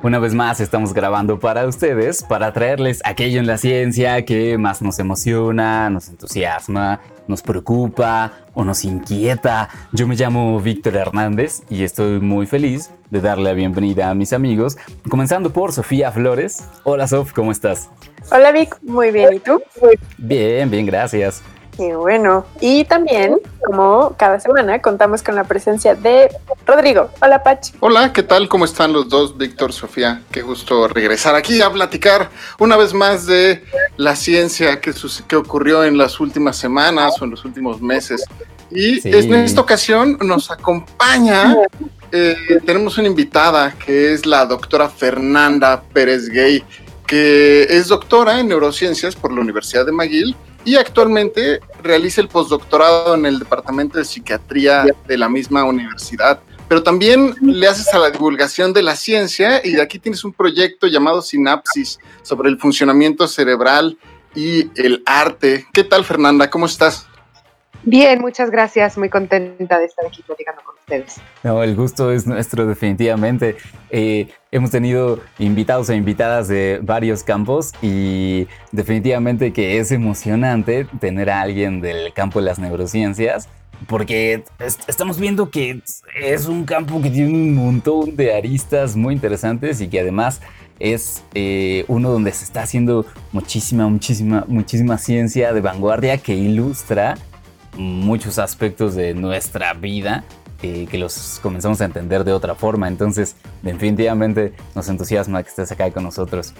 Una vez más estamos grabando para ustedes para traerles aquello en la ciencia que más nos emociona, nos entusiasma, nos preocupa o nos inquieta. Yo me llamo Víctor Hernández y estoy muy feliz de darle la bienvenida a mis amigos, comenzando por Sofía Flores. Hola Sof, ¿cómo estás? Hola Vic, muy bien. ¿Y tú? Bien, bien, gracias. Qué bueno. Y también, como cada semana, contamos con la presencia de Rodrigo. Hola, Pach. Hola, ¿qué tal? ¿Cómo están los dos? Víctor, Sofía, qué gusto regresar aquí a platicar una vez más de la ciencia que, que ocurrió en las últimas semanas o en los últimos meses. Y en esta ocasión nos acompaña, eh, tenemos una invitada que es la doctora Fernanda Pérez Gay, que es doctora en neurociencias por la Universidad de McGill y actualmente realiza el postdoctorado en el Departamento de Psiquiatría de la misma universidad. Pero también le haces a la divulgación de la ciencia y aquí tienes un proyecto llamado Sinapsis sobre el funcionamiento cerebral y el arte. ¿Qué tal, Fernanda? ¿Cómo estás? Bien, muchas gracias. Muy contenta de estar aquí platicando con ustedes. No, el gusto es nuestro definitivamente. Eh, hemos tenido invitados e invitadas de varios campos y definitivamente que es emocionante tener a alguien del campo de las neurociencias porque estamos viendo que es un campo que tiene un montón de aristas muy interesantes y que además es eh, uno donde se está haciendo muchísima, muchísima, muchísima ciencia de vanguardia que ilustra muchos aspectos de nuestra vida eh, que los comenzamos a entender de otra forma. Entonces, definitivamente nos entusiasma que estés acá con nosotros.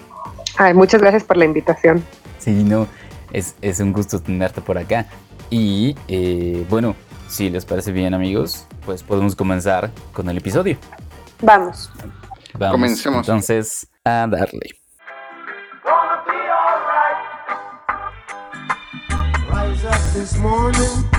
Ay, muchas gracias por la invitación. Sí, no, es, es un gusto tenerte por acá. Y eh, bueno, si les parece bien amigos, pues podemos comenzar con el episodio. Vamos. Vamos. Comencemos. Entonces, a darle. this morning.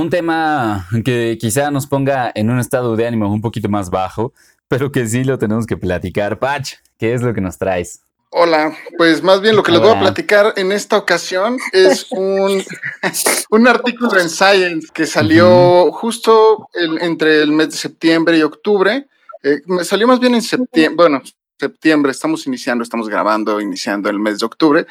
un tema que quizá nos ponga en un estado de ánimo un poquito más bajo, pero que sí lo tenemos que platicar. Patch, ¿qué es lo que nos traes? Hola, pues más bien lo que les voy a platicar en esta ocasión es un, un artículo en Science que salió justo entre el mes de septiembre y octubre. Eh, me salió más bien en septiembre, bueno, septiembre, estamos iniciando, estamos grabando, iniciando el mes de octubre.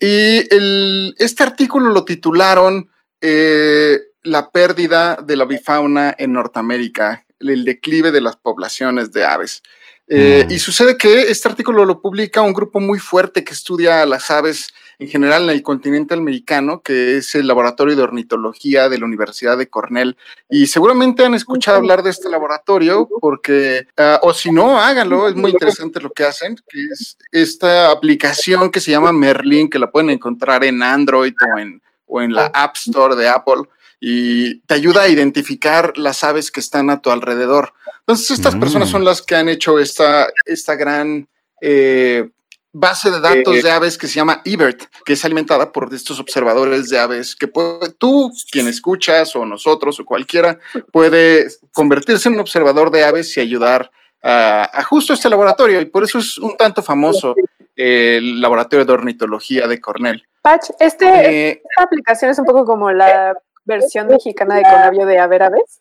Y el, este artículo lo titularon eh, la pérdida de la bifauna en Norteamérica, el declive de las poblaciones de aves. Eh, mm. Y sucede que este artículo lo publica un grupo muy fuerte que estudia las aves en general en el continente americano, que es el Laboratorio de Ornitología de la Universidad de Cornell. Y seguramente han escuchado hablar de este laboratorio, porque, ah, o si no, háganlo, es muy interesante lo que hacen, que es esta aplicación que se llama Merlin, que la pueden encontrar en Android o en, o en la App Store de Apple y te ayuda a identificar las aves que están a tu alrededor. Entonces, estas mm. personas son las que han hecho esta, esta gran eh, base de datos de aves que se llama eBird, que es alimentada por estos observadores de aves que tú, quien escuchas, o nosotros, o cualquiera, puede convertirse en un observador de aves y ayudar a, justo este laboratorio. Y por eso es un tanto famoso el laboratorio de ornitología de Cornell. Patch, este, eh, esta aplicación es un poco como la versión mexicana de Conavio de Haber Aves?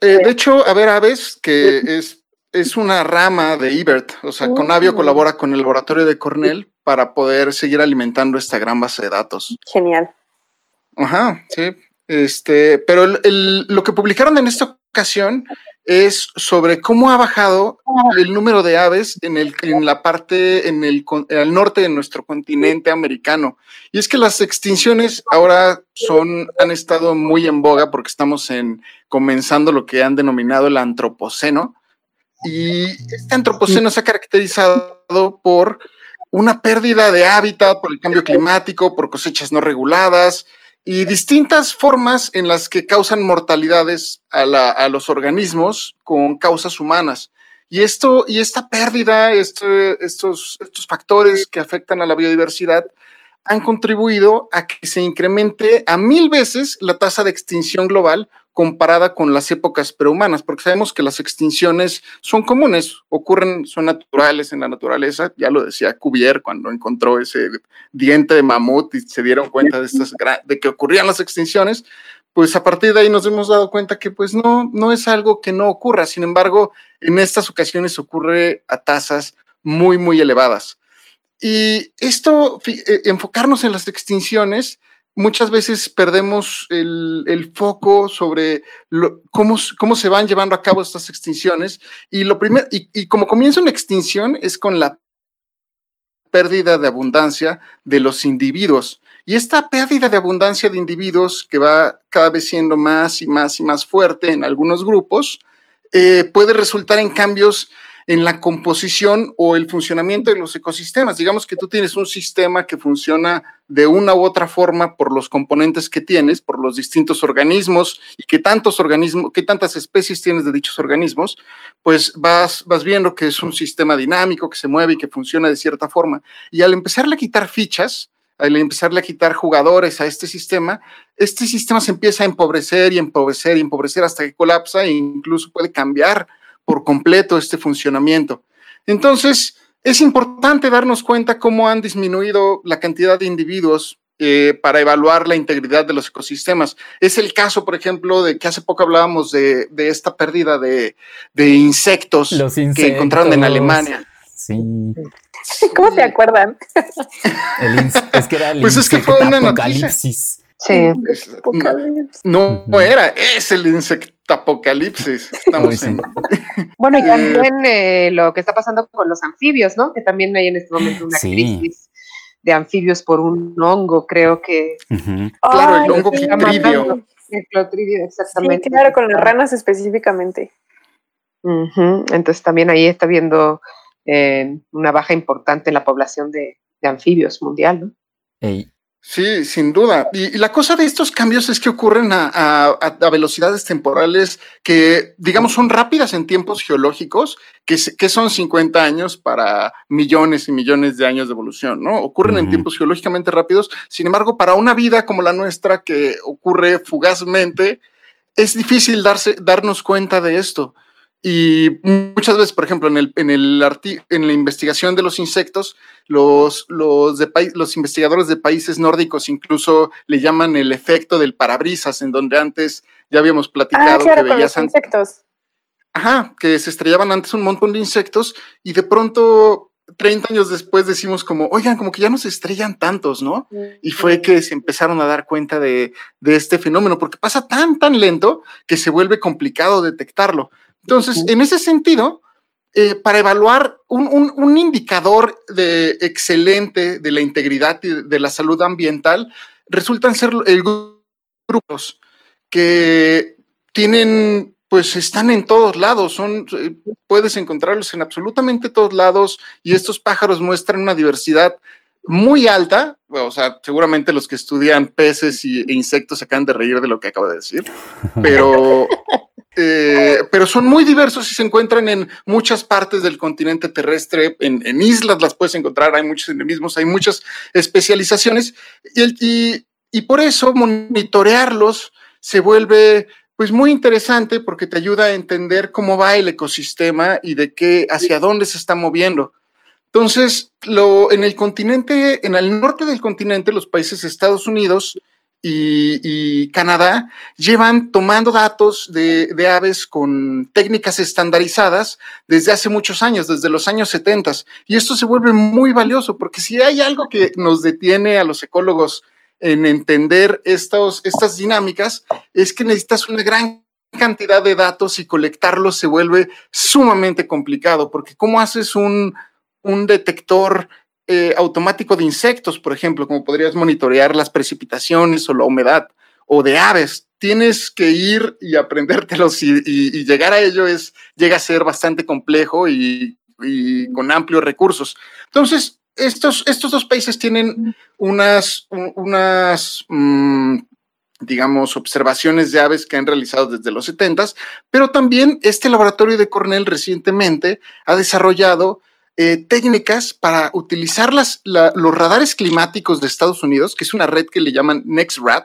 Eh, de hecho, Haber Aves, que es, es una rama de IBERT, o sea, Conavio colabora con el laboratorio de Cornell para poder seguir alimentando esta gran base de datos. Genial. Ajá, sí. Este, pero lo que publicaron en esta ocasión es sobre cómo ha bajado el número de aves en, el, en la parte, en el, el norte de nuestro continente americano. Y es que las extinciones ahora son, han estado muy en boga porque estamos en, comenzando lo que han denominado el antropoceno. Y este antropoceno se ha caracterizado por una pérdida de hábitat, por el cambio climático, por cosechas no reguladas, y distintas formas en las que causan mortalidades a, los organismos con causas humanas. Y esto, y esta pérdida, este, estos, estos factores que afectan a la biodiversidad han contribuido a que se incremente a mil veces la tasa de extinción global comparada con las épocas prehumanas, porque sabemos que las extinciones son comunes, ocurren, son naturales en la naturaleza, ya lo decía Cuvier cuando encontró ese diente de mamut y se dieron cuenta de, estas, de que ocurrían las extinciones, pues a partir de ahí nos hemos dado cuenta que pues no, no es algo que no ocurra, sin embargo, en estas ocasiones ocurre a tasas muy, muy elevadas. Y esto, eh, enfocarnos en las extinciones, muchas veces perdemos el, foco sobre cómo, cómo, se van llevando a cabo estas extinciones. Y lo y, como comienza una extinción es con la pérdida de abundancia de los individuos. Y esta pérdida de abundancia de individuos, que va cada vez siendo más y más y más fuerte en algunos grupos, eh, puede resultar en cambios en la composición o el funcionamiento de los ecosistemas. Digamos que tú tienes un sistema que funciona de una u otra forma por los componentes que tienes, por los distintos organismos y que tantos organismos, qué tantas especies tienes de dichos organismos, pues vas, vas viendo que es un sistema dinámico que se mueve y que funciona de cierta forma. Y al empezarle a quitar fichas, al empezarle a quitar jugadores a este sistema, este sistema se empieza a empobrecer y empobrecer y empobrecer hasta que colapsa e incluso puede cambiar por completo este funcionamiento. Entonces, es importante darnos cuenta cómo han disminuido la cantidad de individuos eh, para evaluar la integridad de los ecosistemas. Es el caso, por ejemplo, de que hace poco hablábamos de, esta pérdida de, insectos, que encontraron en Alemania. Sí. ¿Cómo se acuerdan? es que era el pues es que fue una apocalipsis. Sí. No, no, era, es el insecto apocalipsis. Estamos en... Bueno, y también eh, lo que está pasando con los anfibios, ¿no? Que también hay en este momento una crisis de anfibios por un hongo, creo que. Claro, el hongo clotridio. El clotridio, exactamente. Sí, claro, con las ranas específicamente. Entonces también ahí está viendo eh, una baja importante en la población de, anfibios mundial, ¿no? Sí, sin duda. Y, la cosa de estos cambios es que ocurren a, velocidades temporales que, digamos, son rápidas en tiempos geológicos, que, que, son 50 años para millones y millones de años de evolución, ¿no? Ocurren en tiempos geológicamente rápidos. Sin embargo, para una vida como la nuestra, que ocurre fugazmente, es difícil darse, darnos cuenta de esto. Y muchas veces, por ejemplo, en, el, en, el en la investigación de los insectos, los, los, de los investigadores de países nórdicos incluso le llaman el efecto del parabrisas, en donde antes ya habíamos platicado ah, que veías con insectos. Ajá, que se estrellaban antes un montón de insectos y de pronto 30 años después decimos como, oigan, como que ya no se estrellan tantos, ¿no? Y fue que se empezaron a dar cuenta de, de, este fenómeno, porque pasa tan, tan lento que se vuelve complicado detectarlo. Entonces, en ese sentido, eh, para evaluar un, indicador de excelente de la integridad y de la salud ambiental, resultan ser el grupos que tienen, pues están en todos lados, son, eh, puedes encontrarlos en absolutamente todos lados y estos pájaros muestran una diversidad muy alta, o sea, seguramente los que estudian peces e insectos se acaban de reír de lo que acabo de decir, pero eh, pero son muy diversos y se encuentran en muchas partes del continente terrestre, en, islas las puedes encontrar, hay muchos endemismos, hay muchas especializaciones y, y, por eso monitorearlos se vuelve pues muy interesante porque te ayuda a entender cómo va el ecosistema y de qué, hacia dónde se está moviendo. Entonces, lo, en el continente, en el norte del continente, los países de Estados Unidos y, Canadá llevan tomando datos de, aves con técnicas estandarizadas desde hace muchos años, desde los años 70. Y esto se vuelve muy valioso porque si hay algo que nos detiene a los ecólogos en entender estos, estas dinámicas, es que necesitas una gran cantidad de datos y colectarlos se vuelve sumamente complicado, porque ¿cómo haces un, un detector eh, automático de insectos, por ejemplo, como podrías monitorear las precipitaciones o la humedad, o de aves? Tienes que ir y aprendértelos y, y, llegar a ello es, llega a ser bastante complejo y, con amplios recursos. Entonces, estos, estos dos países tienen unas, unas mm, digamos, observaciones de aves que han realizado desde los 70, pero también este laboratorio de Cornell recientemente ha desarrollado eh, técnicas para utilizar las, los radares climáticos de Estados Unidos, que es una red que le llaman NextRad,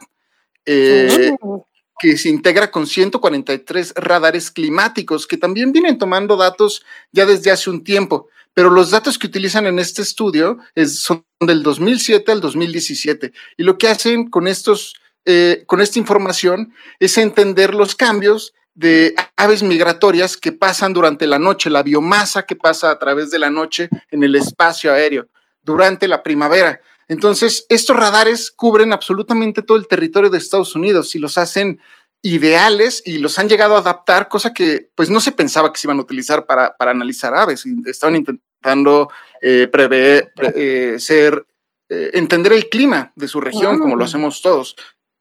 eh, oh. que se integra con 143 radares climáticos, que también vienen tomando datos ya desde hace un tiempo pero los datos que utilizan en este estudio son del 2007 al 2017 y lo que hacen con estos eh, con esta información es entender los cambios de aves migratorias que pasan durante la noche, la biomasa que pasa a través de la noche en el espacio aéreo durante la primavera. Entonces, estos radares cubren absolutamente todo el territorio de Estados Unidos y los hacen ideales y los han llegado a adaptar, cosa que pues no se pensaba que se iban a utilizar para, analizar aves. Estaban intentando eh, prever, eh, ser, entender el clima de su región, como lo hacemos todos.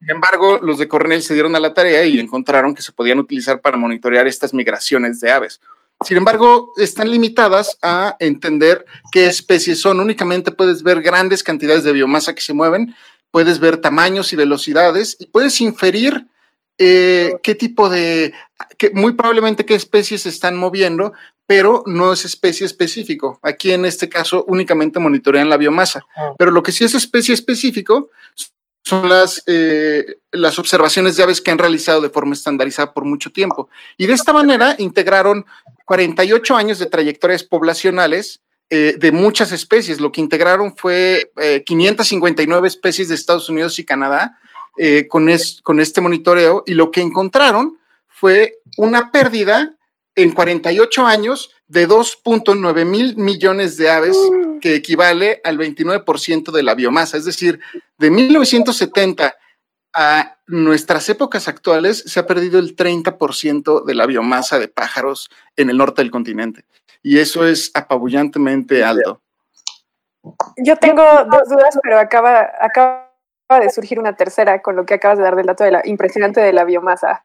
Sin embargo, los de Cornell se dieron a la tarea y encontraron que se podían utilizar para monitorear estas migraciones de aves. Sin embargo, están limitadas a entender qué especies son. Únicamente puedes ver grandes cantidades de biomasa que se mueven, puedes ver tamaños y velocidades y puedes inferir eh, qué tipo de, que muy probablemente qué especies se están moviendo, pero no es especie específico. Aquí en este caso únicamente monitorean la biomasa. Ah. Pero lo que sí es especie específico son las, eh, las observaciones de aves que han realizado de forma estandarizada por mucho tiempo. Y de esta manera integraron 48 años de trayectorias poblacionales eh, de muchas especies. Lo que integraron fue 559 eh, especies de Estados Unidos y Canadá con, con este monitoreo y lo que encontraron fue una pérdida en 48 años de 2.9 mil millones de aves, mm. que equivale al 29% de la biomasa. Es decir, de 1970 a nuestras épocas actuales se ha perdido el 30% de la biomasa de pájaros en el norte del continente. Y eso es apabullantemente alto. Yo tengo dos dudas, pero acaba, acaba de surgir una tercera con lo que acabas de dar del dato de la impresionante de la biomasa.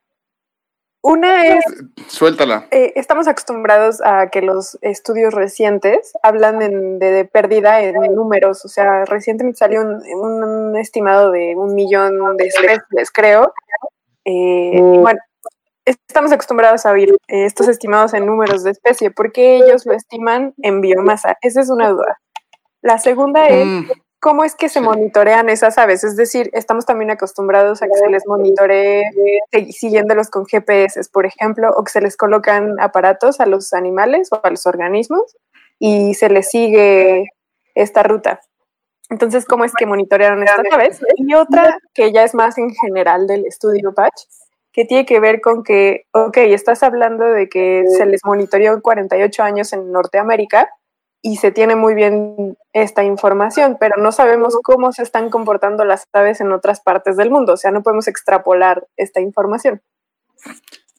Una es... Suéltala. Eh, estamos acostumbrados a que los estudios recientes hablan de, pérdida en números, o sea, recientemente salió un, estimado de un millón de especies, creo. Eh, bueno, estamos acostumbrados a oír estos estimados en números de especie, porque ellos lo estiman en biomasa? Esa es una duda. La segunda es... Mm. ¿Cómo es que se monitorean esas aves? Es decir, estamos también acostumbrados a que se les monitoree siguiéndolos con GPS, por ejemplo, o que se les colocan aparatos a los animales o a los organismos y se les sigue esta ruta. Entonces, ¿cómo es que monitorearon estas aves? Y otra que ya es más en general del estudio Patch, que tiene que ver con que, ok, estás hablando de que se les monitoreó 48 años en Norteamérica, y se tiene muy bien esta información, pero no sabemos cómo se están comportando las aves en otras partes del mundo, o sea, no podemos extrapolar esta información.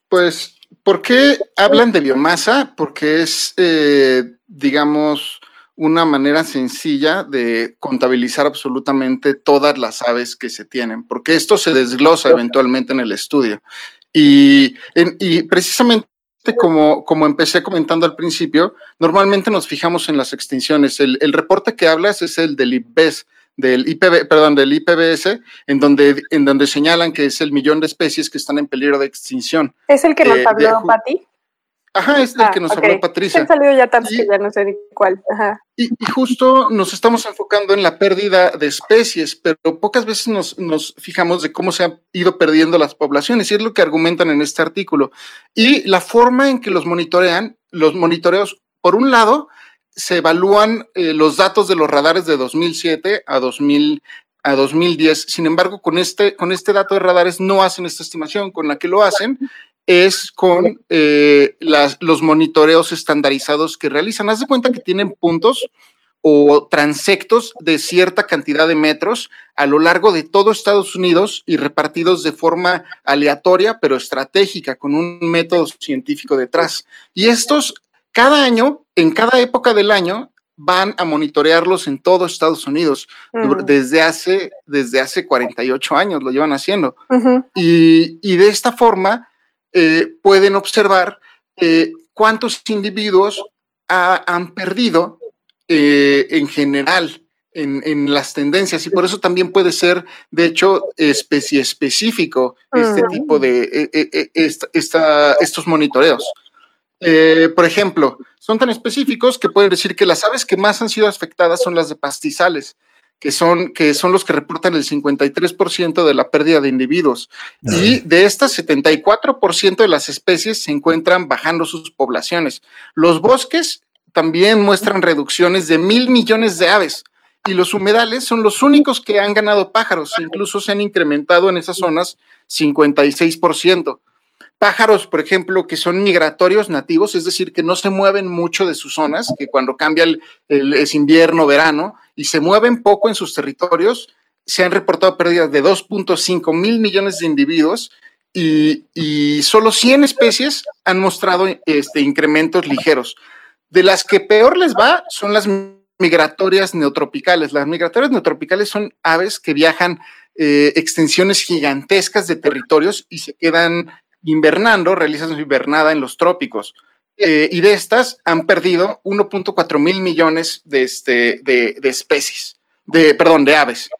Pues, ¿por qué hablan de biomasa? Porque es, eh, digamos, una manera sencilla de contabilizar absolutamente todas las aves que se tienen, porque esto se desglosa eventualmente en el estudio. Y, y precisamente como, como empecé comentando al principio, normalmente nos fijamos en las extinciones. El, reporte que hablas es el del IPBES, del IPB, perdón, del IPBS, en donde, en donde señalan que es el millón de especies que están en peligro de extinción. ¿Es el que nos eh, habló Pati? Ajá, es el ah, que nos habló Patricia. Han salido ya tantos que ya no sé ni cuál. Ajá. Y, justo nos estamos enfocando en la pérdida de especies, pero pocas veces nos, nos, fijamos de cómo se han ido perdiendo las poblaciones, y es lo que argumentan en este artículo. Y la forma en que los monitorean, los monitoreos, por un lado, se evalúan eh, los datos de los radares de 2007 a 2000 a 2010. Sin embargo, con este, con este dato de radares no hacen esta estimación. Con la que lo hacen es con eh, los monitoreos estandarizados que realizan. Haz de cuenta que tienen puntos o transectos de cierta cantidad de metros a lo largo de todo Estados Unidos y repartidos de forma aleatoria pero estratégica con un método científico detrás. Y estos, cada año, en cada época del año, van a monitorearlos en todo Estados Unidos mm. desde, hace, desde hace 48 años, lo llevan haciendo. y, de esta forma eh, pueden observar eh, cuántos individuos han perdido eh, en general en, las tendencias. Y por eso también puede ser, de hecho, especie específico este tipo de estos monitoreos. por ejemplo, son tan específicos que pueden decir que las aves que más han sido afectadas son las de pastizales, que son, que son los que reportan el 53% de la pérdida de individuos. Y de estas, 74% de las especies se encuentran bajando sus poblaciones. Los bosques también muestran reducciones de mil millones de aves. Y los humedales son los únicos que han ganado pájaros, incluso se han incrementado en esas zonas 56% pájaros, por ejemplo, que son migratorios nativos, es decir, que no se mueven mucho de sus zonas, que cuando cambia el, invierno, verano, y se mueven poco en sus territorios, se han reportado pérdidas de 2.5 mil millones de individuos y, solo 100 especies han mostrado este, incrementos ligeros. De las que peor les va son las migratorias neotropicales. Las migratorias neotropicales son aves que viajan eh, extensiones gigantescas de territorios y se quedan invernando, realizan su invernada en los trópicos. Eh, y de estas han perdido 1.4 mil millones de, este, de, especies, de, perdón, de aves.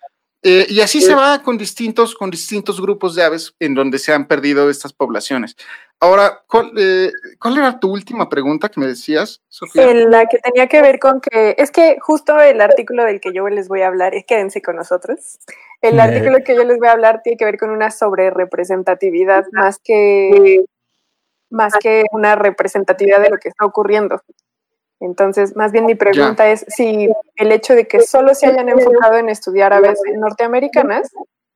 Eh, y así se va con distintos, con distintos grupos de aves en donde se han perdido estas poblaciones. Ahora, ¿cuál, eh, era tu última pregunta que me decías, Sofía? la que tenía que ver con que, es que justo el artículo del que yo les voy a hablar, es quédense con nosotros, el artículo que yo les voy a hablar tiene que ver con una sobrerepresentatividad más que, más que una representatividad de lo que está ocurriendo. Entonces, más bien mi pregunta es si el hecho de que solo se hayan enfocado en estudiar aves norteamericanas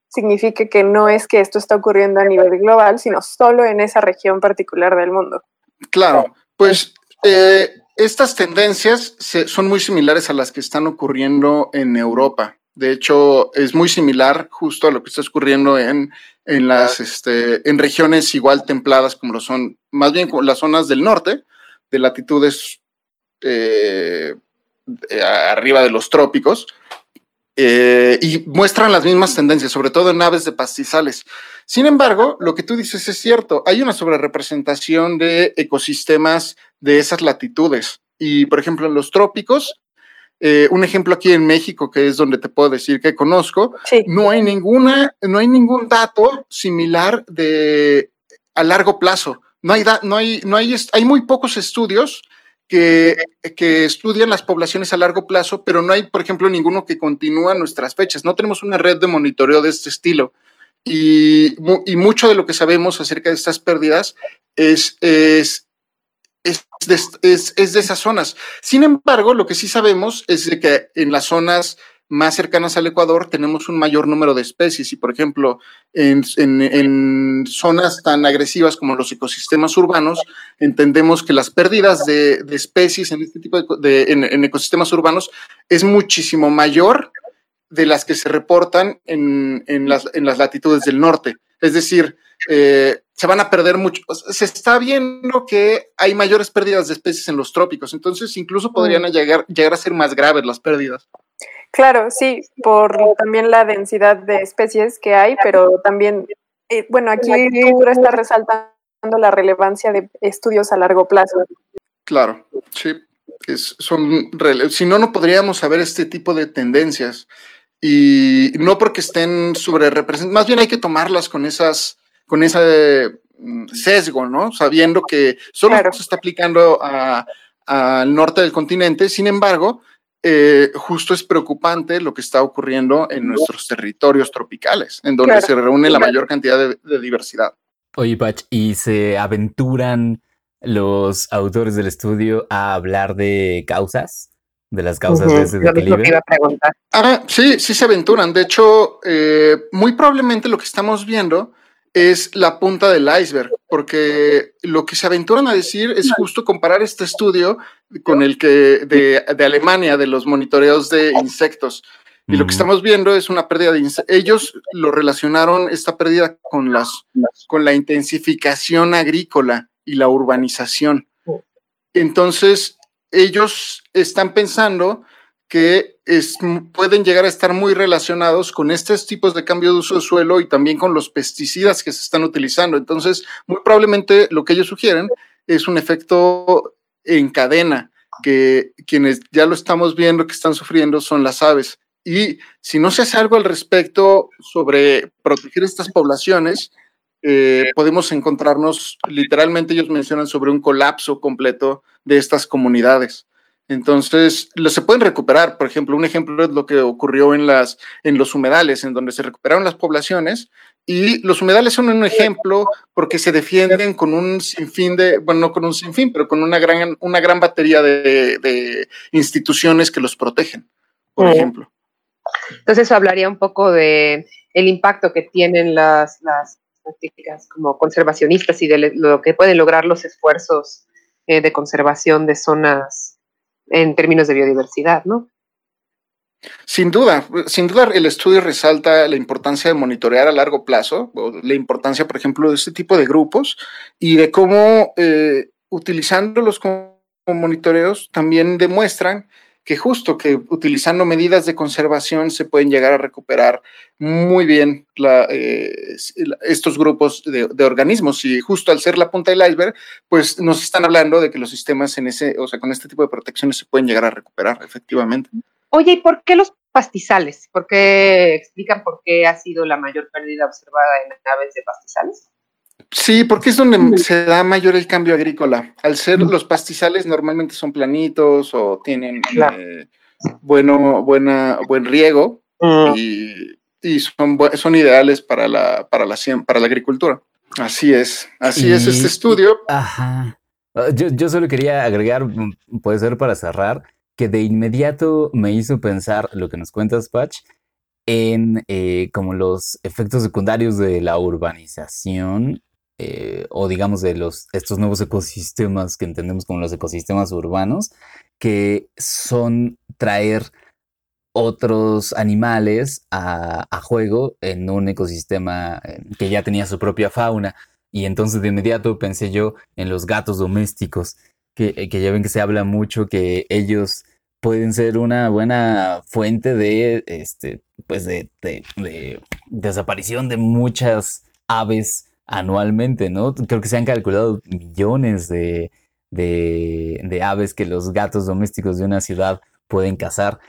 significa que no es que esto está ocurriendo a nivel global, sino solo en esa región particular del mundo. Claro, pues eh, estas tendencias son muy similares a las que están ocurriendo en Europa. De hecho, es muy similar justo a lo que está ocurriendo en, en las este, en regiones igual templadas como lo son, más bien las zonas del norte, de latitudes eh, arriba de los trópicos, eh, y muestran las mismas tendencias, sobre todo en aves de pastizales. Sin embargo, lo que tú dices es cierto, hay una sobrerepresentación de ecosistemas de esas latitudes. Y, por ejemplo, en los trópicos, eh, un ejemplo aquí en México, que es donde te puedo decir que conozco, no hay ninguna, no hay ningún dato similar de a largo plazo. No hay, no hay, no hay, hay muy pocos estudios que, estudian las poblaciones a largo plazo, pero no hay, por ejemplo, ninguno que continúa nuestras fechas. No tenemos una red de monitoreo de este estilo. Y, mucho de lo que sabemos acerca de estas pérdidas es, es, es, es, de esas zonas. Sin embargo, lo que sí sabemos es de que en las zonas más cercanas al Ecuador tenemos un mayor número de especies y, por ejemplo, en, zonas tan agresivas como los ecosistemas urbanos, entendemos que las pérdidas de, especies en este tipo de, en, ecosistemas urbanos es muchísimo mayor de las que se reportan en, las, latitudes del norte. Es decir, eh, se van a perder mucho. Se está viendo que hay mayores pérdidas de especies en los trópicos, entonces incluso podrían mm. llegar, llegar a ser más graves las pérdidas. Claro, sí, por también la densidad de especies que hay, pero también, eh, bueno, aquí tú está resaltando la relevancia de estudios a largo plazo. Claro, sí, es, son, si no, no podríamos saber este tipo de tendencias y no porque estén sobre representadas, más bien hay que tomarlas con esas, con ese mm, sesgo, ¿no? Sabiendo que solo se está aplicando al norte del continente, sin embargo, eh, justo es preocupante lo que está ocurriendo en nuestros territorios tropicales, en donde se reúne la mayor cantidad de, diversidad. Oye, Pach, ¿y se aventuran los autores del estudio a hablar de causas? De las causas de ese desequilibrio. Ah, sí, sí se aventuran. De hecho, eh, muy probablemente lo que estamos viendo es la punta del iceberg, porque lo que se aventuran a decir es justo comparar este estudio con el que de, de Alemania, de los monitoreos de insectos. Y lo que estamos viendo es una pérdida de insectos. Ellos lo relacionaron, esta pérdida, con, las, con la intensificación agrícola y la urbanización. Entonces, ellos están pensando que pueden llegar a estar muy relacionados con estos tipos de cambio de uso de suelo y también con los pesticidas que se están utilizando. Entonces, muy probablemente lo que ellos sugieren es un efecto en cadena, que quienes ya lo estamos viendo que están sufriendo son las aves. Y si no se hace algo al respecto sobre proteger estas poblaciones, eh, podemos encontrarnos, literalmente ellos mencionan sobre un colapso completo de estas comunidades. Entonces, se pueden recuperar. Por ejemplo, un ejemplo es lo que ocurrió en, las, en los humedales, en donde se recuperaron las poblaciones. Y los humedales son un ejemplo porque se defienden con un sinfín de, bueno, no con un sinfín, pero con una gran, una gran batería de, instituciones que los protegen, por ejemplo. Entonces, eso hablaría un poco de el impacto que tienen las, las prácticas como conservacionistas y de lo que pueden lograr los esfuerzos eh, de conservación de zonas en términos de biodiversidad, ¿no? Sin duda, sin duda el estudio resalta la importancia de monitorear a largo plazo, la importancia, por ejemplo, de este tipo de grupos y de cómo eh, utilizándolos como monitoreos también demuestran que justo que utilizando medidas de conservación se pueden llegar a recuperar muy bien eh, estos grupos de, organismos y justo al ser la punta del iceberg, pues nos están hablando de que los sistemas en ese, o sea, con este tipo de protecciones se pueden llegar a recuperar efectivamente. Oye, ¿y por qué los pastizales? ¿Por qué explican por qué ha sido la mayor pérdida observada en aves de pastizales? Sí, porque es donde se da mayor el cambio agrícola. Al ser los pastizales normalmente son planitos o tienen eh, bueno, buena, buen riego y, son, son ideales para la, para, la, para la agricultura. Así es, así es este estudio. Ajá. Ah, yo, yo solo quería agregar, mm, puede ser para cerrar, que de inmediato me hizo pensar lo que nos cuentas, Patch, en eh, como los efectos secundarios de la urbanización eh, o digamos de los, estos nuevos ecosistemas que entendemos como los ecosistemas urbanos, que son traer otros animales a, juego en un ecosistema eh, que ya tenía su propia fauna. Y entonces de inmediato pensé yo en los gatos domésticos, que, eh, que ya ven que se habla mucho que ellos pueden ser una buena fuente de, este, pues de, de desaparición de muchas aves anualmente, ¿no? Creo que se han calculado millones de, aves que los gatos domésticos de una ciudad pueden cazar.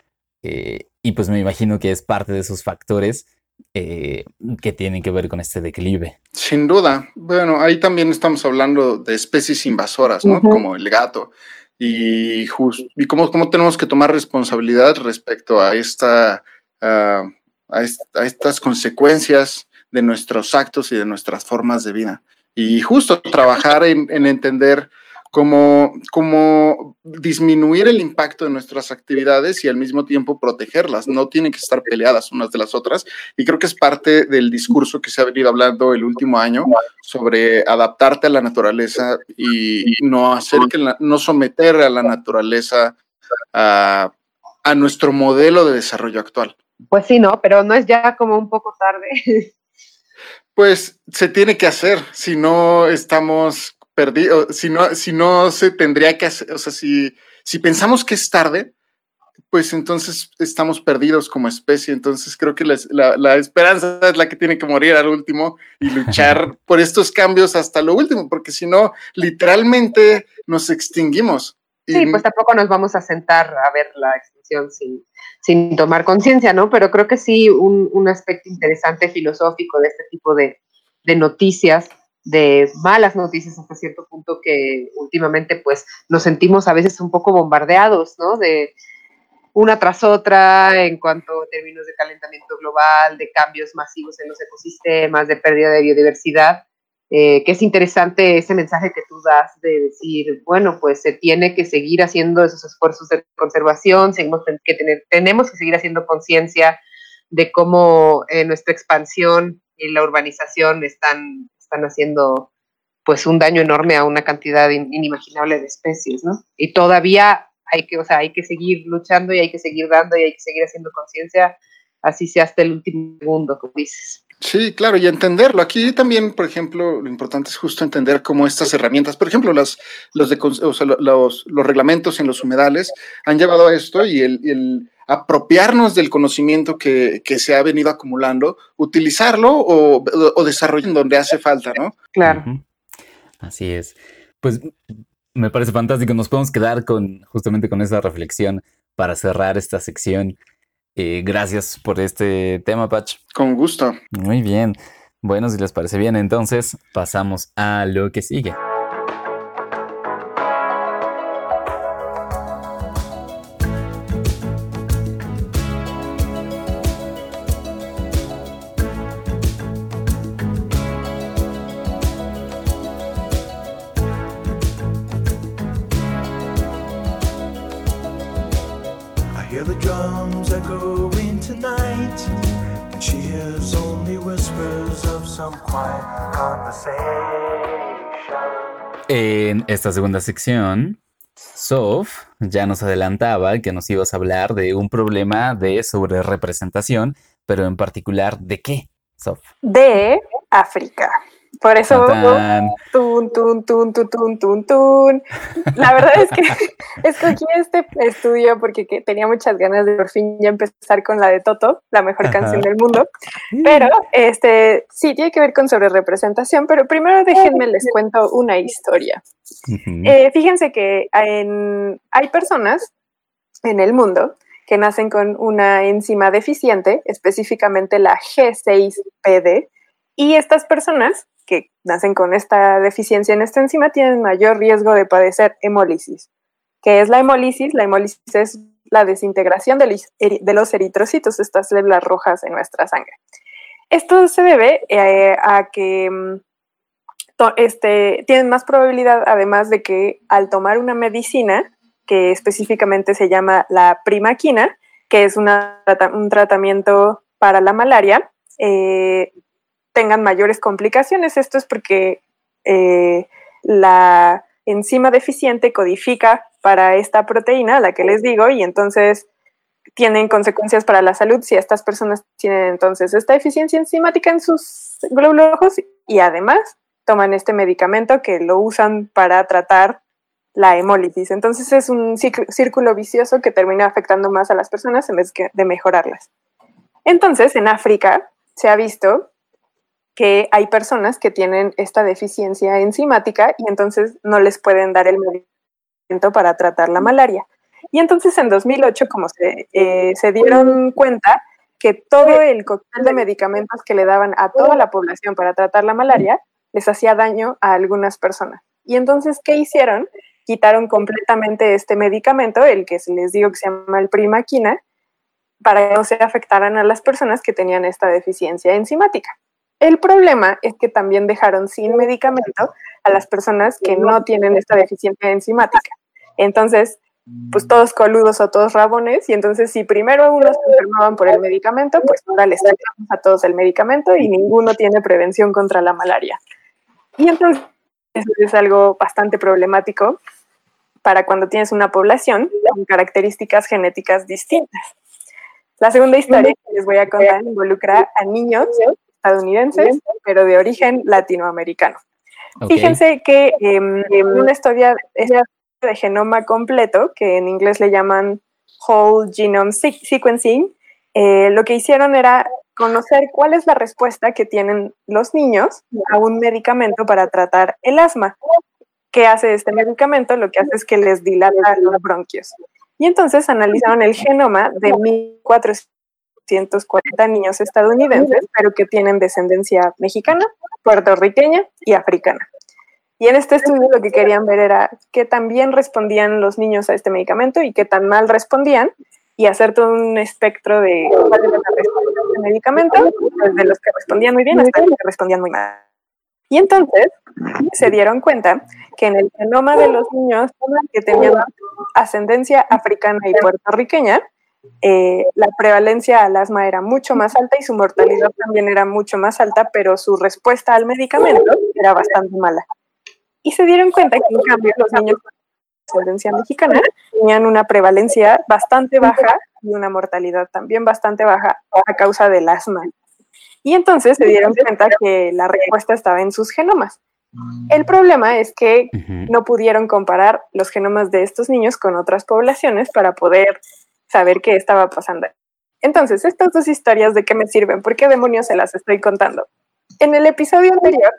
Eh, y pues me imagino que es parte de esos factores eh, que tienen que ver con este declive. Sin duda. Bueno, ahí también estamos hablando de especies invasoras, ¿no? Como el gato. Y, y cómo, tenemos que tomar responsabilidad respecto a, esta, a estas consecuencias de nuestros actos y de nuestras formas de vida. Y justo trabajar en, entender cómo, cómo disminuir el impacto de nuestras actividades y al mismo tiempo protegerlas. No tienen que estar peleadas unas de las otras. Y creo que es parte del discurso que se ha venido hablando el último año sobre adaptarte a la naturaleza y no hacer que no someter a la naturaleza a, a nuestro modelo de desarrollo actual. Pues sí, no, pero no es ya como un poco tarde. Pues se tiene que hacer, si no estamos perdidos, si no, si no se tendría que hacer, o sea, si, si pensamos que es tarde, pues entonces estamos perdidos como especie. Entonces creo que la, esperanza es la que tiene que morir al último y luchar por estos cambios hasta lo último, porque si no, literalmente nos extinguimos. Sí, pues tampoco nos vamos a sentar a ver la extinción sin, sin tomar conciencia, ¿no? Pero creo que sí, un, aspecto interesante filosófico de este tipo de, noticias, de malas noticias hasta cierto punto que últimamente pues nos sentimos a veces un poco bombardeados, ¿no? De una tras otra en cuanto a términos de calentamiento global, de cambios masivos en los ecosistemas, de pérdida de biodiversidad. Eh, que es interesante ese mensaje que tú das de decir, bueno, pues se tiene que seguir haciendo esos esfuerzos de conservación, que tener, tenemos que seguir haciendo conciencia de cómo eh, nuestra expansión y la urbanización están, están haciendo pues un daño enorme a una cantidad inimaginable de especies, ¿no? Y todavía hay que, o sea, hay que seguir luchando y hay que seguir dando y hay que seguir haciendo conciencia, así sea hasta el último segundo, como dices. Sí, claro, y entenderlo. Aquí también, por ejemplo, lo importante es justo entender cómo estas herramientas, por ejemplo, las, los, de, los, los, reglamentos en los humedales han llevado a esto y el, apropiarnos del conocimiento que, que, se ha venido acumulando, utilizarlo o, o desarrollar donde hace falta, ¿no? Claro. Así es. Pues me parece fantástico. Nos podemos quedar con justamente con esa reflexión para cerrar esta sección. Eh, gracias por este tema, Patch. Con gusto. Muy bien. Bueno, si les parece bien, entonces pasamos a lo que sigue. En esta segunda sección, Sof ya nos adelantaba que nos ibas a hablar de un problema de sobrerepresentación, pero en particular, ¿de qué, Sof? De África. Por eso, tun, tun, tun, tun, tun, tun, tun. La verdad es que escogí este estudio porque tenía muchas ganas de por fin ya empezar con la de Toto, la mejor canción del mundo. Pero este sí tiene que ver con sobre representación, pero primero déjenme les cuento una historia. Eh, fíjense que hay personas en el mundo que nacen con una enzima deficiente, específicamente la G6PD, y estas personas que nacen con esta deficiencia en esta enzima tienen mayor riesgo de padecer hemólisis. ¿Qué es la hemólisis? La hemólisis es la desintegración de los eritrocitos, estas células rojas en nuestra sangre. Esto se debe eh, a que mm, este, tienen más probabilidad, además de que al tomar una medicina, que específicamente se llama la primaquina, que es un tratamiento para la malaria, eh, tengan mayores complicaciones. Esto es porque eh, la enzima deficiente codifica para esta proteína, la que les digo, y entonces tienen consecuencias para la salud si estas personas tienen entonces esta deficiencia enzimática en sus glóbulos rojos y además toman este medicamento que lo usan para tratar la hemólisis. Entonces es un círculo vicioso que termina afectando más a las personas en vez de mejorarlas. Entonces, en África se ha visto que hay personas que tienen esta deficiencia enzimática y entonces no les pueden dar el medicamento para tratar la malaria. Y entonces en 2008, como se, eh, se dieron cuenta que todo el cóctel de medicamentos que le daban a toda la población para tratar la malaria les hacía daño a algunas personas. Y entonces, ¿qué hicieron? Quitaron completamente este medicamento, el que se les digo que se llama el primaquina, para que no se afectaran a las personas que tenían esta deficiencia enzimática. El problema es que también dejaron sin medicamento a las personas que no tienen esta deficiencia enzimática. Entonces, pues todos coludos o todos rabones, y entonces si primero unos se enfermaban por el medicamento, pues ahora les sacamos a todos el medicamento y ninguno tiene prevención contra la malaria. Y entonces eso es algo bastante problemático para cuando tienes una población con características genéticas distintas. La segunda historia que les voy a contar involucra a niños estadounidenses, pero de origen latinoamericano. Fíjense que en una historia de genoma completo, que en inglés le llaman Whole Genome Sequencing, eh, lo que hicieron era conocer cuál es la respuesta que tienen los niños a un medicamento para tratar el asma. ¿Qué hace este medicamento? Lo que hace es que les dilata los bronquios. Y entonces analizaron el genoma de 1400 240 niños estadounidenses, pero que tienen descendencia mexicana, puertorriqueña y africana. Y en este estudio lo que querían ver era qué tan bien respondían los niños a este medicamento y qué tan mal respondían, y hacer todo un espectro de a este medicamento, desde los que respondían muy bien hasta los que respondían muy mal. Y entonces se dieron cuenta que en el genoma de los niños que tenían ascendencia africana y puertorriqueña, eh, la prevalencia al asma era mucho más alta y su mortalidad también era mucho más alta, pero su respuesta al medicamento era bastante mala. Y se dieron cuenta que en cambio los niños con ascendencia mexicana tenían una prevalencia bastante baja y una mortalidad también bastante baja a causa del asma. Y entonces se dieron cuenta que la respuesta estaba en sus genomas. El problema es que no pudieron comparar los genomas de estos niños con otras poblaciones para poder saber qué estaba pasando. Entonces, estas dos historias de qué me sirven, ¿por qué demonios se las estoy contando? En el episodio anterior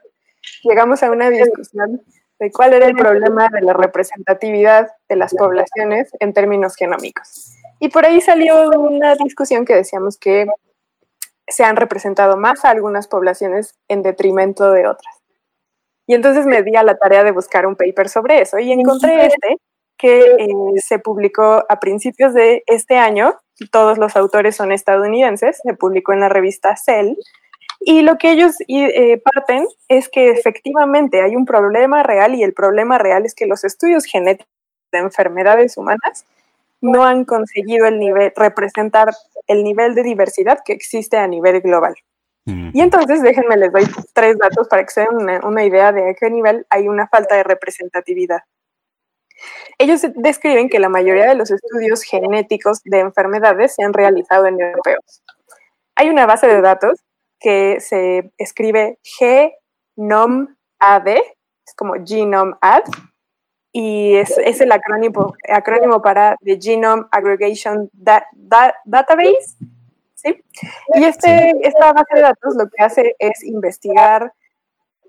llegamos a una discusión de cuál era el problema de la representatividad de las poblaciones en términos genómicos. Y por ahí salió una discusión que decíamos que se han representado más a algunas poblaciones en detrimento de otras. Y entonces me di a la tarea de buscar un paper sobre eso y encontré este que eh, se publicó a principios de este año. Todos los autores son estadounidenses, se publicó en la revista Cell. Y lo que ellos eh, parten es que efectivamente hay un problema real y el problema real es que los estudios genéticos de enfermedades humanas no han conseguido el nivel, representar el nivel de diversidad que existe a nivel global. Y entonces, déjenme, les doy tres datos para que se den una, una idea de a qué nivel hay una falta de representatividad. Ellos describen que la mayoría de los estudios genéticos de enfermedades se han realizado en europeos. Hay una base de datos que se escribe GNOMAD, es como Genome Ad, y es, el acrónimo, acrónimo para The Genome Aggregation Database. ¿sí? Y este, esta base de datos lo que hace es investigar,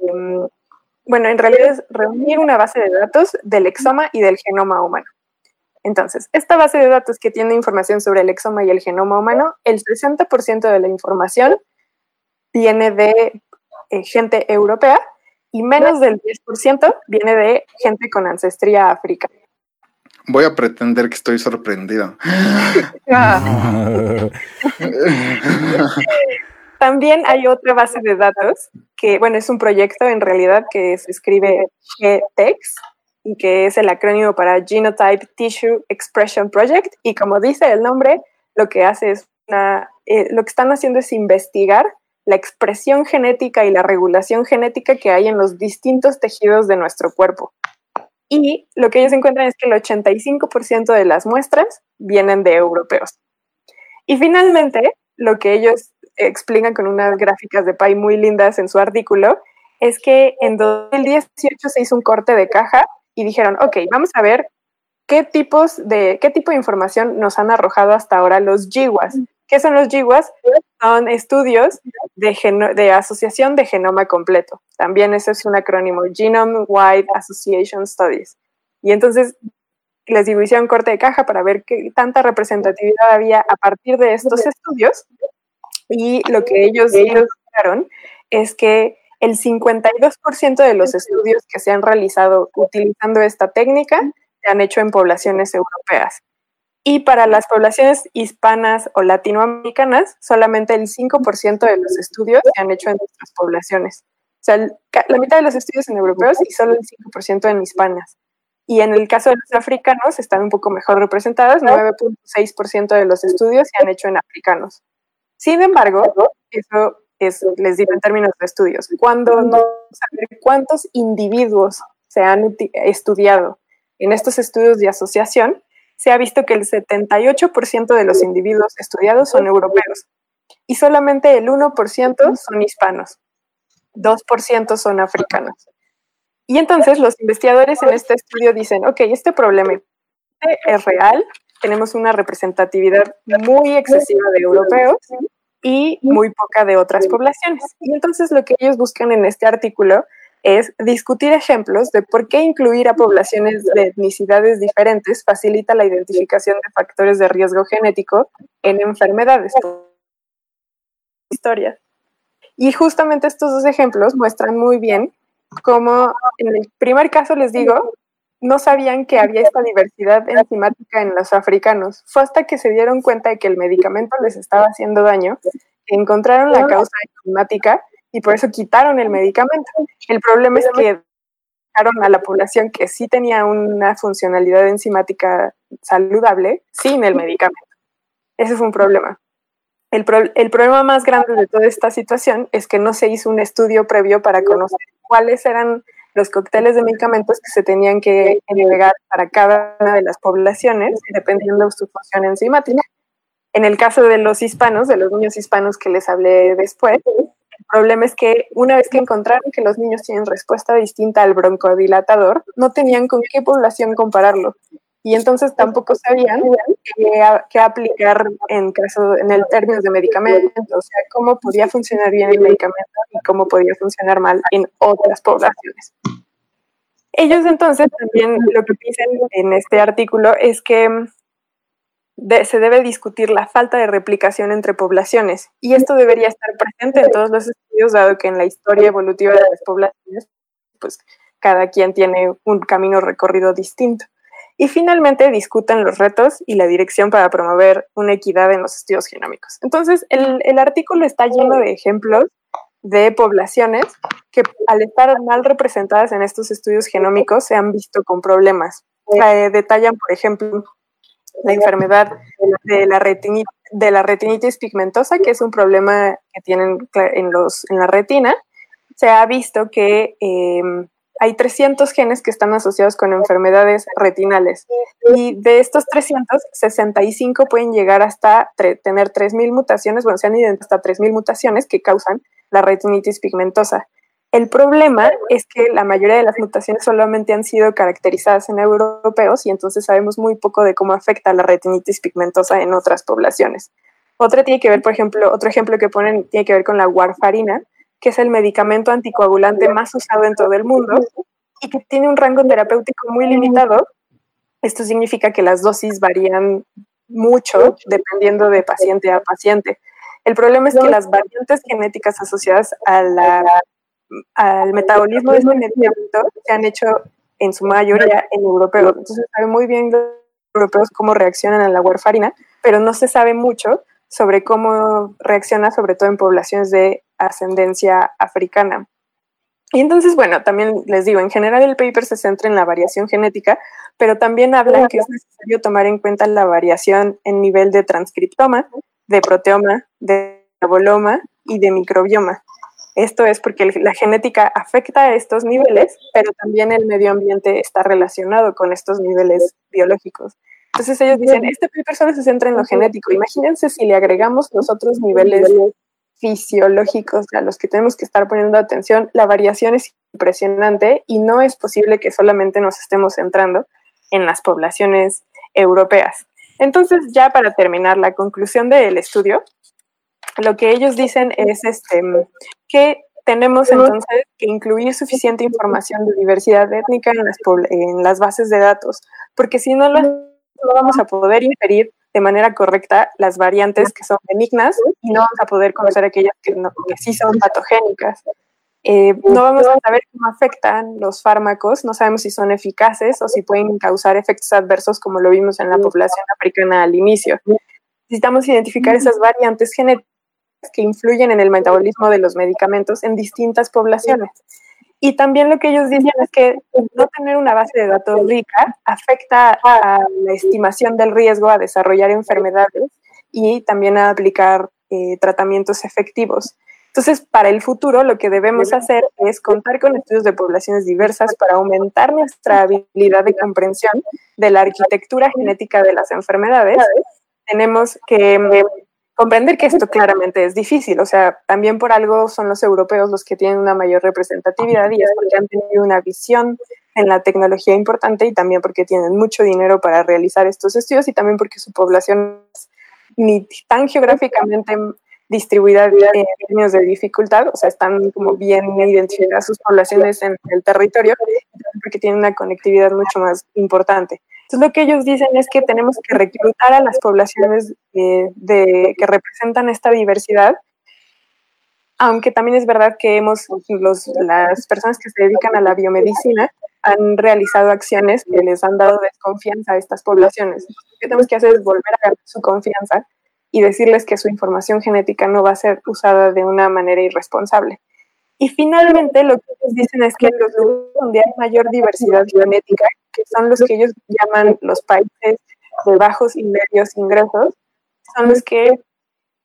em, bueno, en realidad es reunir una base de datos del exoma y del genoma humano. Entonces, esta base de datos que tiene información sobre el exoma y el genoma humano, el 60% de la información viene de eh, gente europea y menos del 10% viene de gente con ancestría africana. Voy a pretender que estoy sorprendido. También hay otra base de datos que, bueno, es un proyecto en realidad que se escribe GTEX y que es el acrónimo para Genotype Tissue Expression Project. Y como dice el nombre, lo que hace es eh, lo que están haciendo es investigar la expresión genética y la regulación genética que hay en los distintos tejidos de nuestro cuerpo. Y lo que ellos encuentran es que el 85% de las muestras vienen de europeos. Y finalmente, lo que ellos explican con unas gráficas de Pi muy lindas en su artículo es que en 2018 se hizo un corte de caja y dijeron, ok, vamos a ver qué tipos de qué tipo de información nos han arrojado hasta ahora los GWAS, ¿Qué son los GWAS? Son estudios de, de, asociación de genoma completo. También ese es un acrónimo, Genome Wide Association Studies. Y entonces les digo, hicieron corte de caja para ver qué tanta representatividad había a partir de estos estudios. Y lo que ellos encontraron es que el 52% de los estudios que se han realizado utilizando esta técnica se han hecho en poblaciones europeas. Y para las poblaciones hispanas o latinoamericanas, solamente el 5% de los estudios se han hecho en nuestras poblaciones. O sea, la mitad de los estudios en europeos y solo el 5% en hispanas. Y en el caso de los africanos están un poco mejor representadas, 9.6% de los estudios se han hecho en africanos. Sin embargo, eso es, les digo en términos de estudios, cuando no saber cuántos individuos se han estudiado en estos estudios de asociación, se ha visto que el 78% de los individuos estudiados son europeos y solamente el 1% son hispanos, 2% son africanos. Y entonces los investigadores en este estudio dicen, ok, este problema es real, tenemos una representatividad muy excesiva de europeos y muy poca de otras poblaciones. Y entonces lo que ellos buscan en este artículo es discutir ejemplos de por qué incluir a poblaciones de etnicidades diferentes facilita la identificación de factores de riesgo genético en enfermedades. Historias. Y justamente estos dos ejemplos muestran muy bien cómo en el primer caso les digo, no sabían que había esta diversidad enzimática en los africanos. Fue hasta que se dieron cuenta de que el medicamento les estaba haciendo daño, que encontraron la causa enzimática y por eso quitaron el medicamento. El problema es que dejaron a la población que sí tenía una funcionalidad enzimática saludable sin el medicamento. Ese fue un problema. El, el, problema más grande de toda esta situación es que no se hizo un estudio previo para conocer cuáles eran los cócteles de medicamentos que se tenían que entregar para cada una de las poblaciones, dependiendo de su función enzimática. En el caso de los hispanos, de los niños hispanos que les hablé después, el problema es que una vez que encontraron que los niños tienen respuesta distinta al broncodilatador, no tenían con qué población compararlo. Y entonces tampoco sabían qué, aplicar en caso, en el términos de medicamentos, o sea, cómo podía funcionar bien el medicamento y cómo podía funcionar mal en otras poblaciones. Ellos entonces también lo que dicen en este artículo es que se debe discutir la falta de replicación entre poblaciones y esto debería estar presente en todos los estudios, dado que en la historia evolutiva de las poblaciones, pues cada quien tiene un camino recorrido distinto. Y finalmente discuten los retos y la dirección para promover una equidad en los estudios genómicos. Entonces, el, el artículo está lleno de ejemplos de poblaciones que al estar mal representadas en estos estudios genómicos se han visto con problemas. Eh, detallan, por ejemplo, la enfermedad de la, retinitis, de la retinitis pigmentosa, que es un problema que tienen en, los, en la retina. Se ha visto que em, hay 300 genes que están asociados con enfermedades retinales y de estos 300, 65 pueden llegar hasta tener 3.000 mutaciones, bueno, se han identificado hasta 3.000 mutaciones que causan la retinitis pigmentosa. El problema es que la mayoría de las mutaciones solamente han sido caracterizadas en europeos y entonces sabemos muy poco de cómo afecta la retinitis pigmentosa en otras poblaciones. Otra tiene que ver, por ejemplo, otro ejemplo que ponen tiene que ver con la warfarina, que es el medicamento anticoagulante más usado en todo el mundo y que tiene un rango terapéutico muy limitado. Esto significa que las dosis varían mucho dependiendo de paciente a paciente. El problema es que las variantes genéticas asociadas al metabolismo de este medicamento se han hecho en su mayoría en europeos. Entonces sabe muy bien los europeos cómo reaccionan a la warfarina, pero no se sabe mucho sobre cómo reacciona, sobre todo en poblaciones de ascendencia africana. Y entonces, bueno, también les digo, en general el paper se centra en la variación genética, pero también habla que es necesario tomar en cuenta la variación en nivel de transcriptoma, de proteoma, de metaboloma y de microbioma. Esto es porque la genética afecta a estos niveles, pero también el medio ambiente está relacionado con estos niveles biológicos. Entonces ellos dicen, este paper solo se centra en lo genético. Imagínense si le agregamos los otros niveles fisiológicos a los que tenemos que estar poniendo atención, la variación es impresionante y no es posible que solamente nos estemos centrando en las poblaciones europeas. Entonces, ya para terminar la conclusión del estudio, lo que ellos dicen es este, que tenemos entonces que incluir suficiente información de diversidad étnica en las, en las bases de datos, porque si no, no vamos a poder inferir de manera correcta las variantes que son benignas y no vamos a poder conocer aquellas que, sí son patogénicas. Eh, no vamos a saber cómo afectan los fármacos, no sabemos si son eficaces o si pueden causar efectos adversos como lo vimos en la población africana al inicio. Necesitamos identificar esas variantes genéticas que influyen en el metabolismo de los medicamentos en distintas poblaciones. Y también lo que ellos dicen es que no tener una base de datos rica afecta a la estimación del riesgo a desarrollar enfermedades y también a aplicar eh, tratamientos efectivos. Entonces, para el futuro, lo que debemos hacer es contar con estudios de poblaciones diversas para aumentar nuestra habilidad de comprensión de la arquitectura genética de las enfermedades. Tenemos que comprender que esto claramente es difícil, o sea, también por algo son los europeos los que tienen una mayor representatividad y es porque han tenido una visión en la tecnología importante y también porque tienen mucho dinero para realizar estos estudios y también porque su población es ni tan geográficamente distribuida en términos de dificultad, o sea, están como bien identificadas sus poblaciones en el territorio, porque tienen una conectividad mucho más importante. Entonces lo que ellos dicen es que tenemos que reclutar a las poblaciones eh, de, que representan esta diversidad, aunque también es verdad que hemos, los, las personas que se dedican a la biomedicina han realizado acciones que les han dado desconfianza a estas poblaciones. Lo que tenemos que hacer es volver a ganar su confianza y decirles que su información genética no va a ser usada de una manera irresponsable. Y finalmente lo que ellos dicen es que en los lugares donde hay mayor diversidad genética, que son los que ellos llaman los países de bajos y medios ingresos, son los que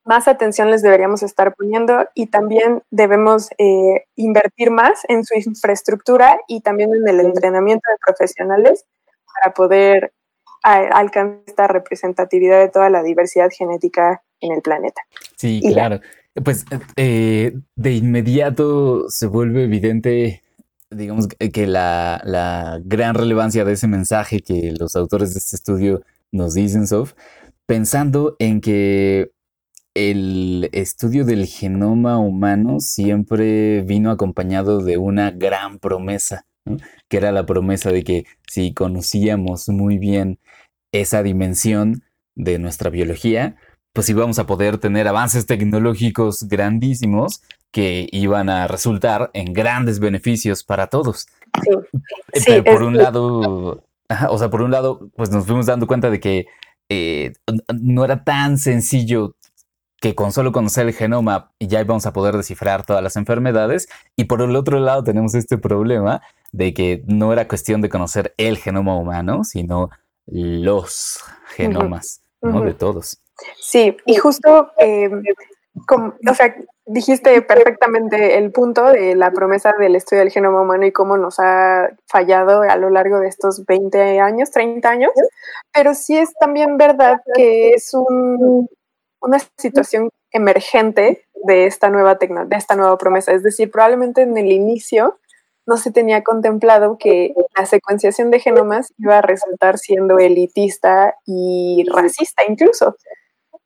más atención les deberíamos estar poniendo y también debemos eh, invertir más en su infraestructura y también en el entrenamiento de profesionales para poder alcanzar esta representatividad de toda la diversidad genética en el planeta. Sí, claro. Pues eh, de inmediato se vuelve evidente, digamos, que la, la, gran relevancia de ese mensaje que los autores de este estudio nos dicen, Sof, pensando en que el estudio del genoma humano siempre vino acompañado de una gran promesa, que era la promesa de que si conocíamos muy bien esa dimensión de nuestra biología, pues íbamos a poder tener avances tecnológicos grandísimos que iban a resultar en grandes beneficios para todos. Sí. Eh, por un lado, o sea, por un lado, pues nos fuimos dando cuenta de que eh, no era tan sencillo que con solo conocer el genoma ya íbamos a poder descifrar todas las enfermedades. Y por el otro lado tenemos este problema de que no era cuestión de conocer el genoma humano, sino los genomas de todos. Sí, y justo, eh, o sea, dijiste perfectamente el punto de la promesa del estudio del genoma humano y cómo nos ha fallado a lo largo de estos 20 años, 30 años, pero sí es también verdad que es un, una situación emergente de esta nueva de esta nueva promesa. Es decir, probablemente en el inicio no se tenía contemplado que la secuenciación de genomas iba a resultar siendo elitista y racista incluso.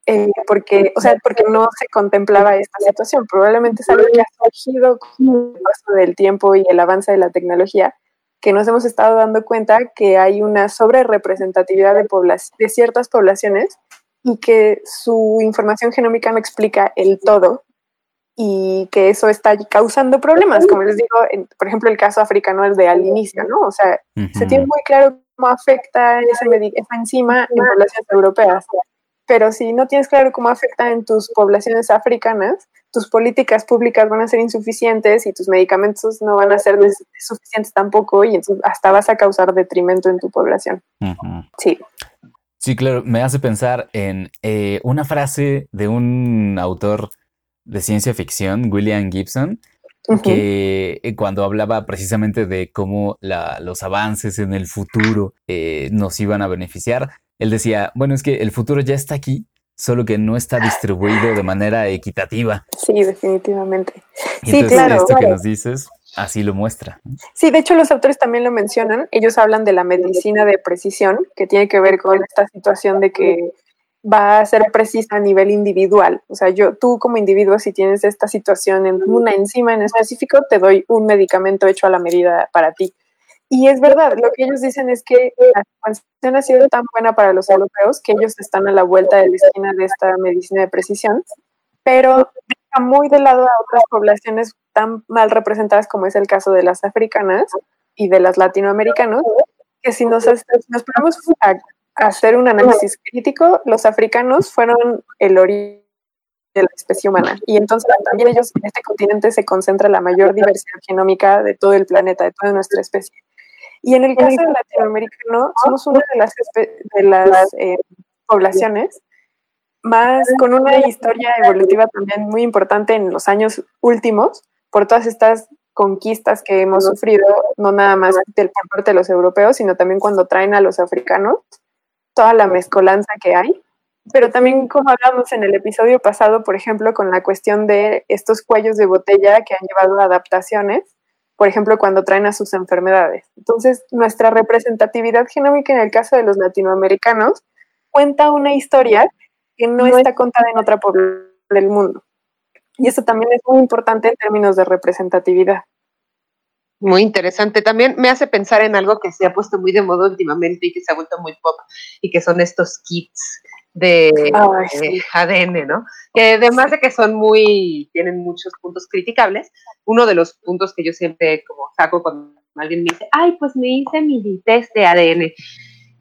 Eh, porque, o sea, porque no se contemplaba esta situación. Probablemente es algo que ha surgido con el paso del tiempo y el avance de la tecnología, que nos hemos estado dando cuenta que hay una sobre representatividad de, de ciertas poblaciones y que su información genómica no explica el todo y que eso está causando problemas, como les digo, por ejemplo, el caso africano es de al inicio, ¿no? O sea, se tiene muy claro cómo afecta esa enzima en poblaciones europeas, pero si no tienes claro cómo afecta en tus poblaciones africanas, tus políticas públicas van a ser insuficientes y tus medicamentos no van a ser suficientes tampoco y entonces hasta vas a causar detrimento en tu población. Sí. Sí, claro, me hace pensar en eh, una frase de un autor de ciencia ficción, William Gibson, que eh, cuando hablaba precisamente de cómo los avances en el futuro eh, nos iban a beneficiar, él decía, bueno, es que el futuro ya está aquí, solo que no está distribuido de manera equitativa. Sí, definitivamente. sí, claro. Esto que nos dices así lo muestra. Sí, de hecho los autores también lo mencionan. Ellos hablan de la medicina de precisión, que tiene que ver con esta situación de que va a ser precisa a nivel individual. O sea, yo, tú como individuo, si tienes esta situación en una enzima en específico, te doy un medicamento hecho a la medida para ti. Y es verdad, lo que ellos dicen es que la secuenciación ha sido tan buena para los europeos que ellos están a la vuelta de la esquina de esta medicina de precisión, pero muy de lado a otras poblaciones tan mal representadas como es el caso de las africanas y de las latinoamericanas, que si nos, nos ponemos a, hacer un análisis crítico, los africanos fueron el origen de la especie humana. Y entonces también ellos en este continente se concentra la mayor diversidad genómica de todo el planeta, de toda nuestra especie. Y en el caso del latinoamericano, somos una de las, de las eh, poblaciones más con una historia evolutiva también muy importante en los años últimos, por todas estas conquistas que hemos sufrido, no nada más del, por parte de los europeos, sino también cuando traen a los africanos, toda la mezcolanza que hay. Pero también, como hablamos en el episodio pasado, por ejemplo, con la cuestión de estos cuellos de botella que han llevado a adaptaciones, por ejemplo, cuando traen a sus enfermedades. Entonces, nuestra representatividad genómica en el caso de los latinoamericanos cuenta una historia que no está contada en otra población del mundo. Y eso también es muy importante en términos de representatividad. Muy interesante. También me hace pensar en algo que se ha puesto muy de moda últimamente y que se ha vuelto muy pop, y que son estos kits de, ADN, ¿no? Que además de que son muy, tienen muchos puntos criticables, uno de los puntos que yo siempre como saco cuando alguien me dice, ay, pues me hice mi test de ADN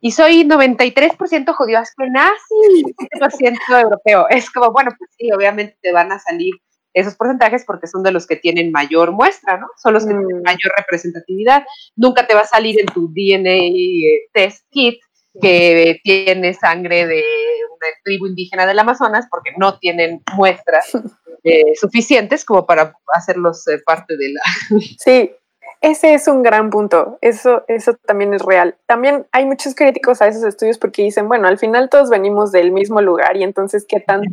y soy 93% judío askenazi, 7% europeo. Es como, bueno, pues sí, obviamente te van a salir esos porcentajes porque son de los que tienen mayor muestra, ¿no? Son los que tienen mm. mayor representatividad. Nunca te va a salir en tu DNA eh, test kit que tiene sangre de una tribu indígena del Amazonas porque no tienen muestras eh, suficientes como para hacerlos eh, parte de la... Sí, ese es un gran punto, eso, eso también es real. También hay muchos críticos a esos estudios porque dicen, bueno, al final todos venimos del mismo lugar y entonces qué tanta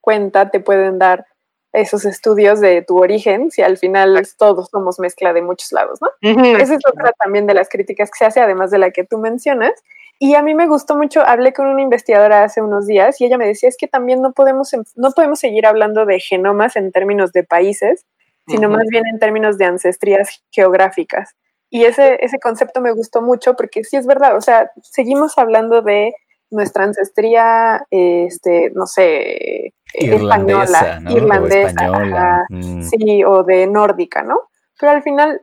cuenta te pueden dar esos estudios de tu origen si al final todos somos mezcla de muchos lados, ¿no? Esa es otra también de las críticas que se hace, además de la que tú mencionas. Y a mí me gustó mucho, hablé con una investigadora hace unos días y ella me decía, es que también no podemos, no podemos seguir hablando de genomas en términos de países, sino más bien en términos de ancestrías geográficas. Y ese, ese concepto me gustó mucho porque sí es verdad, o sea, seguimos hablando de nuestra ancestría, este, no sé, irlandesa, española, irlandesa, mm. sí, o de nórdica, ¿no? Pero al final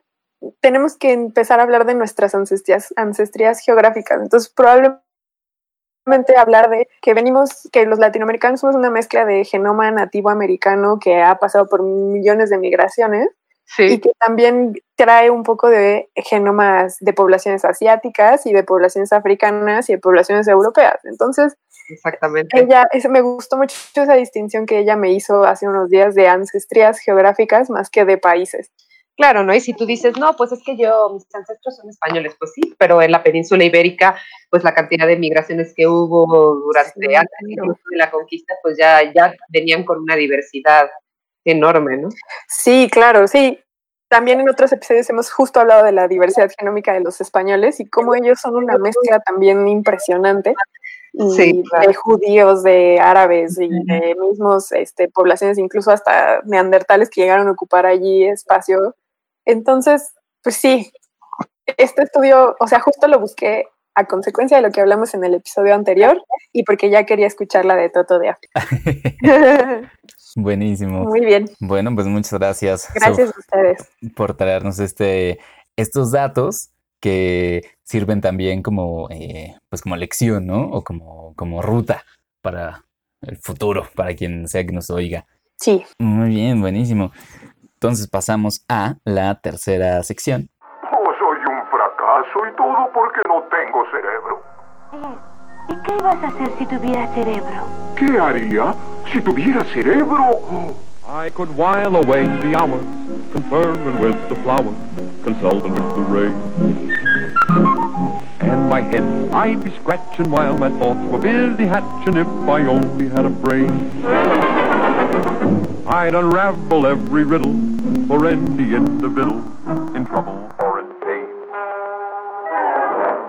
tenemos que empezar a hablar de nuestras ancestrías, ancestrías geográficas. Entonces, probablemente hablar de que venimos, que los latinoamericanos somos una mezcla de genoma nativo americano que ha pasado por millones de migraciones y que también trae un poco de genomas de poblaciones asiáticas y de poblaciones africanas y de poblaciones europeas. Entonces, Exactamente. Ella, me gustó mucho esa distinción que ella me hizo hace unos días de ancestrías geográficas más que de países. Claro, ¿no? Y si tú dices, no, pues es que yo, mis ancestros son españoles, pues sí, pero en la península ibérica, pues la cantidad de migraciones que hubo durante antes de la conquista, pues ya, ya venían con una diversidad enorme, ¿no? Sí, claro, sí. También en otros episodios hemos justo hablado de la diversidad genómica de los españoles y cómo ellos son una mezcla también impresionante de judíos, de árabes y de mismos este, poblaciones, incluso hasta neandertales que llegaron a ocupar allí espacio. Entonces, pues sí, este estudio, o sea, justo lo busqué a consecuencia de lo que hablamos en el episodio anterior y porque ya quería escuchar la de Toto de África. Buenísimo. Muy bien. Bueno, pues muchas gracias. Gracias a ustedes. Por traernos este, estos datos que sirven también como, eh, pues como lección, ¿no? O como, como ruta para el futuro, para quien sea que nos oiga. Sí. Muy bien, buenísimo. Entonces pasamos a la tercera sección. Oh, soy un fracaso y todo porque no tengo cerebro. ¿Y qué ibas a hacer si tuviera cerebro? ¿Qué haría si tuviera cerebro? I could while away the hours, conferring with the flowers, consulting with the rain. And my head I'd be scratching while my thoughts were busy hatching if I only had a brain. I'd unravel every riddle for any in trouble or in pain.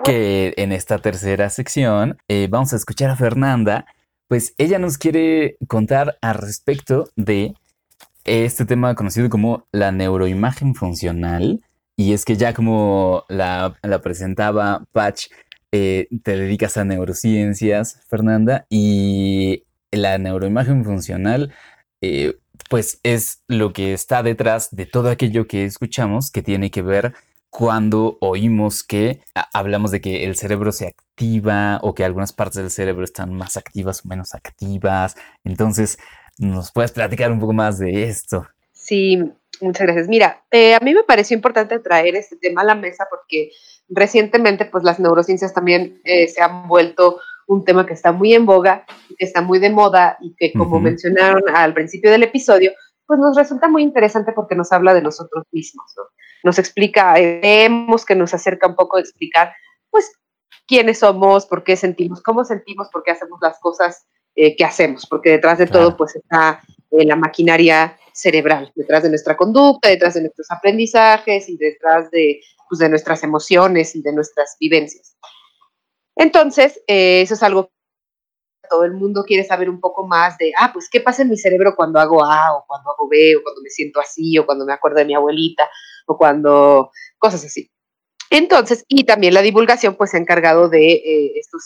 Que en esta tercera sección eh, vamos a escuchar a Fernanda, pues ella nos quiere contar al respecto de este tema conocido como la neuroimagen funcional. Y es que ya como la, presentaba Patch, eh, te dedicas a neurociencias, Fernanda, y la neuroimagen funcional, eh, pues es lo que está detrás de todo aquello que escuchamos que tiene que ver cuando oímos que hablamos de que el cerebro se activa o que algunas partes del cerebro están más activas o menos activas. Entonces, ¿Nos puedes platicar un poco más de esto? Sí, muchas gracias. Mira, eh, a mí me pareció importante traer este tema a la mesa porque recientemente pues las neurociencias también eh, se han vuelto un tema que está muy en boga, que está muy de moda y que como mencionaron al principio del episodio, pues nos resulta muy interesante porque nos habla de nosotros mismos, ¿no? Nos explica, vemos que nos acerca un poco a explicar, pues, quiénes somos, por qué sentimos, cómo sentimos, por qué hacemos las cosas eh, que hacemos, porque detrás de todo pues está eh, la maquinaria cerebral, detrás de nuestra conducta, detrás de nuestros aprendizajes y detrás de, pues, de nuestras emociones y de nuestras vivencias. Entonces, eh, eso es algo que todo el mundo quiere saber un poco más de, ah, pues, ¿qué pasa en mi cerebro cuando hago A o cuando hago B o cuando me siento así o cuando me acuerdo de mi abuelita o cuando cosas así. Entonces, y también la divulgación pues se ha encargado de, eh, estos,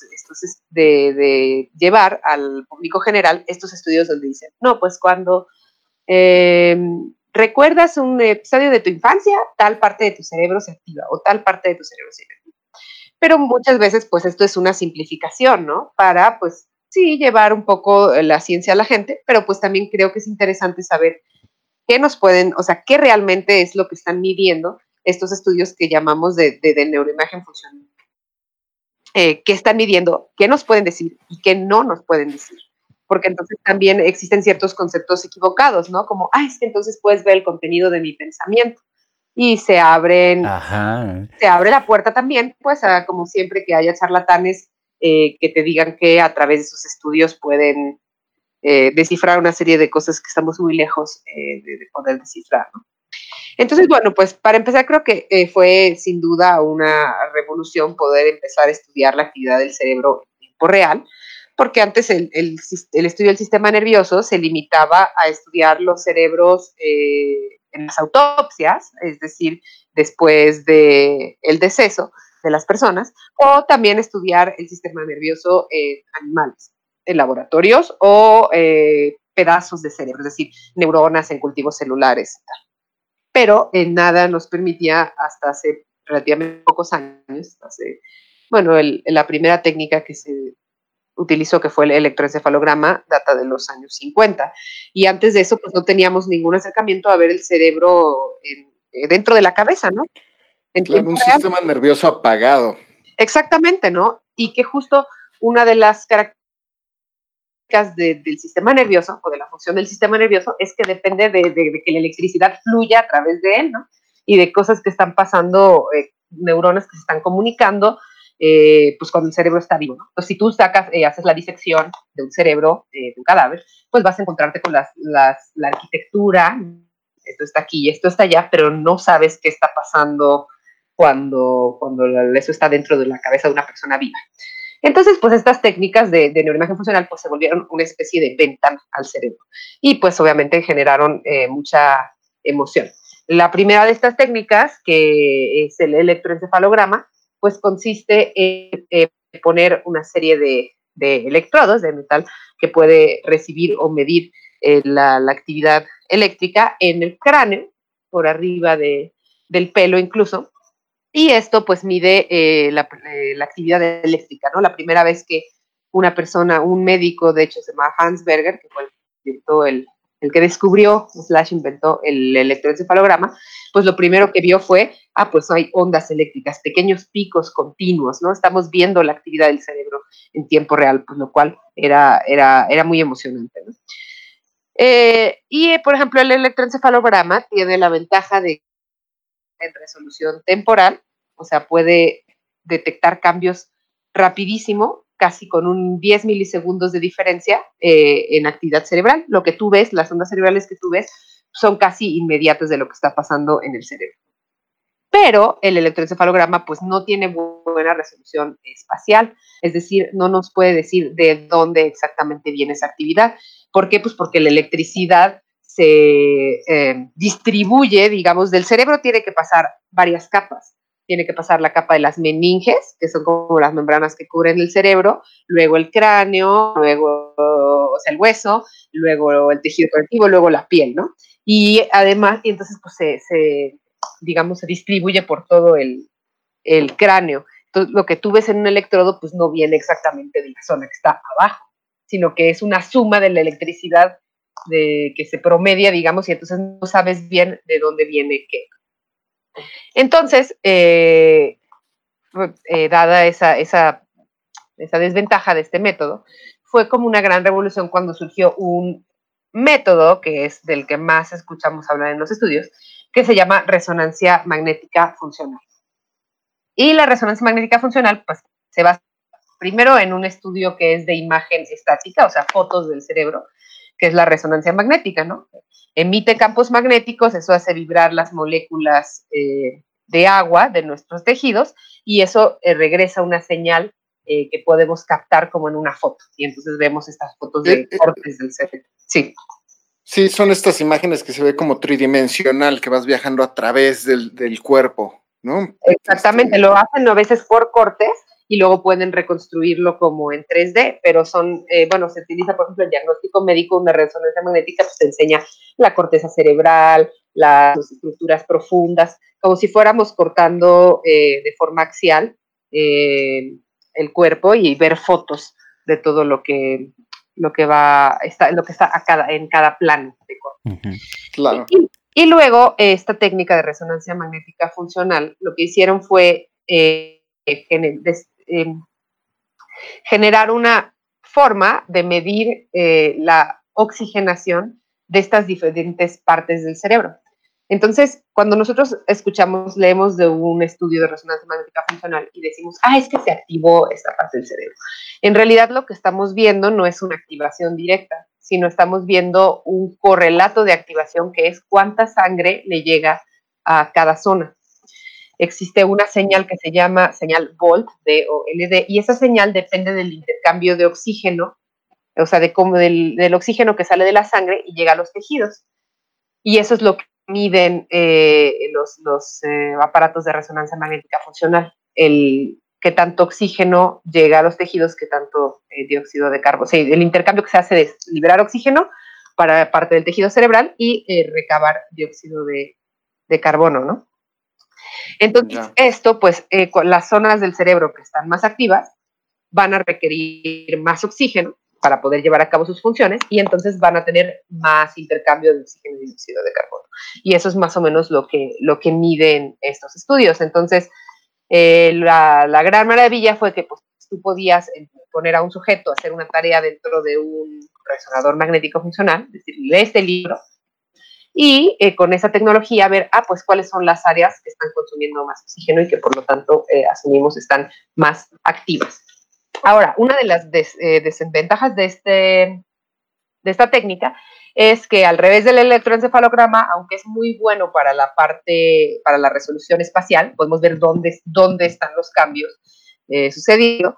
de, llevar al público general estos estudios donde dicen, no, pues cuando em, recuerdas un episodio de tu infancia, tal parte de tu cerebro se activa o tal parte de tu cerebro se activa. Pero muchas veces pues esto es una simplificación, ¿no? Para pues sí llevar un poco la ciencia a la gente, pero pues también creo que es interesante saber qué nos pueden, o sea, qué realmente es lo que están midiendo estos estudios que llamamos de, neuroimagen funcional. eh, qué están midiendo, qué nos pueden decir y qué no nos pueden decir. Porque entonces también existen ciertos conceptos equivocados, ¿no? Como, ah, es que entonces puedes ver el contenido de mi pensamiento. Y se abren, se abre la puerta también, pues, a, como siempre que haya charlatanes eh, que te digan que a través de sus estudios pueden eh, descifrar una serie de cosas que estamos muy lejos de, de, poder descifrar, ¿no? Entonces, bueno, pues para empezar creo que eh, fue sin duda una revolución poder empezar a estudiar la actividad del cerebro en tiempo real, porque antes el, el, el estudio del sistema nervioso se limitaba a estudiar los cerebros eh, en las autopsias, es decir, después del el deceso de las personas, o también estudiar el sistema nervioso en animales, en laboratorios o eh, pedazos de cerebro, es decir, neuronas en cultivos celulares y tal. Pero en nada nos permitía hasta hace relativamente pocos años, hace, bueno, la primera técnica que se utilizó, que fue el electroencefalograma, data de los años 50. Y antes de eso, pues no teníamos ningún acercamiento a ver el cerebro en, eh, dentro de la cabeza, ¿no? En claro, un real. sistema nervioso apagado. Exactamente, ¿no? Y que justo una de las características de, del sistema nervioso o de la función del sistema nervioso es que depende de, de, de, que la electricidad fluya a través de él, ¿no? Y de cosas que están pasando, eh, neuronas que se están comunicando, eh, pues cuando el cerebro está vivo, ¿no? Entonces, si tú sacas, eh, haces la disección de un cerebro, eh, de un cadáver, pues vas a encontrarte con las, las, la arquitectura, esto está aquí y esto está allá, pero no sabes qué está pasando cuando, cuando eso está dentro de la cabeza de una persona viva. Entonces, pues estas técnicas de, de, neuroimagen funcional pues se volvieron una especie de ventana al cerebro y pues obviamente generaron eh, mucha emoción. La primera de estas técnicas, que es el electroencefalograma, pues consiste en eh, poner una serie de, de, electrodos de metal que puede recibir o medir eh, la, la, actividad eléctrica en el cráneo, por arriba de, del pelo incluso, y esto pues mide eh, la, la, actividad eléctrica, ¿no? La primera vez que una persona, un médico, de hecho se llama Hans Berger, que fue el, el, el que descubrió, slash inventó el electroencefalograma, pues lo primero que vio fue, ah, pues hay ondas eléctricas, pequeños picos continuos, ¿no? Estamos viendo la actividad del cerebro en tiempo real, pues lo cual era, era, era muy emocionante, ¿no? Eh, y, por ejemplo, el electroencefalograma tiene la ventaja de en resolución temporal, o sea, puede detectar cambios rapidísimo, casi con un 10 milisegundos de diferencia eh, en actividad cerebral. Lo que tú ves, las ondas cerebrales que tú ves, son casi inmediatas de lo que está pasando en el cerebro. Pero el electroencefalograma pues no tiene buena resolución espacial, es decir, no nos puede decir de dónde exactamente viene esa actividad. ¿Por qué? Pues porque la electricidad se eh, distribuye, digamos, del cerebro tiene que pasar varias capas. Tiene que pasar la capa de las meninges, que son como las membranas que cubren el cerebro, luego el cráneo, luego o sea, el hueso, luego el tejido conectivo, luego la piel, ¿no? Y además, y entonces, pues se, digamos, se distribuye por todo el, el cráneo. Entonces, lo que tú ves en un electrodo, pues no viene exactamente de la zona que está abajo, sino que es una suma de la electricidad de que se promedia, digamos, y entonces no sabes bien de dónde viene qué. Entonces, eh, eh, dada esa, esa, esa desventaja de este método, fue como una gran revolución cuando surgió un método, que es del que más escuchamos hablar en los estudios, que se llama resonancia magnética funcional. Y la resonancia magnética funcional, pues, se basa primero en un estudio que es de imagen estática, o sea, fotos del cerebro, que es la resonancia magnética, ¿no? Emite campos magnéticos, eso hace vibrar las moléculas eh, de agua de nuestros tejidos y eso eh, regresa una señal eh, que podemos captar como en una foto. Y entonces vemos estas fotos de cortes del cerebro. Sí. Sí, son estas imágenes que se ve como tridimensional, que vas viajando a través del, del cuerpo, ¿no? Exactamente, lo hacen a veces por cortes y luego pueden reconstruirlo como en 3D, pero son, eh, bueno, se utiliza, por ejemplo, el diagnóstico médico, una resonancia magnética, pues te enseña la corteza cerebral, las estructuras profundas, como si fuéramos cortando eh, de forma axial eh, el cuerpo y ver fotos de todo lo que lo que va está lo que está a cada, en cada plano de cuerpo. Uh -huh. Claro. Y, y, luego esta técnica de resonancia magnética funcional, lo que hicieron fue eh, eh, generar una forma de medir eh, la oxigenación de estas diferentes partes del cerebro. Entonces, cuando nosotros escuchamos, leemos de un estudio de resonancia magnética funcional y decimos, ah, es que se activó esta parte del cerebro. En realidad lo que estamos viendo no es una activación directa, sino estamos viendo un correlato de activación que es cuánta sangre le llega a cada zona. Existe una señal que se llama señal Volt, D o LD, y esa señal depende del intercambio de oxígeno, o sea, de cómo del, oxígeno que sale de la sangre y llega a los tejidos. Y eso es lo que miden eh, los, eh, aparatos de resonancia magnética funcional, el qué tanto oxígeno llega a los tejidos, qué tanto eh, dióxido de carbono, o sea, el intercambio que se hace de liberar oxígeno para parte del tejido cerebral y recabar dióxido de, de, carbono, ¿no? Entonces, esto, pues, las zonas del cerebro que están más activas van a requerir más oxígeno para poder llevar a cabo sus funciones y entonces van a tener más intercambio de oxígeno y dióxido de carbono. Y eso es más o menos lo que, lo que miden estos estudios. Entonces, eh, la, la, gran maravilla fue que pues, tú podías eh, poner a un sujeto a hacer una tarea dentro de un resonador magnético funcional, es decir, lee este libro, y eh, con esa tecnología ver, ah, pues cuáles son las áreas que están consumiendo más oxígeno y que por lo tanto asumimos están más activas. Ahora, una de las desventajas de, este, de esta técnica es que al revés del electroencefalograma, aunque es muy bueno para la parte, para la resolución espacial, podemos ver dónde, dónde están los cambios eh, sucedidos,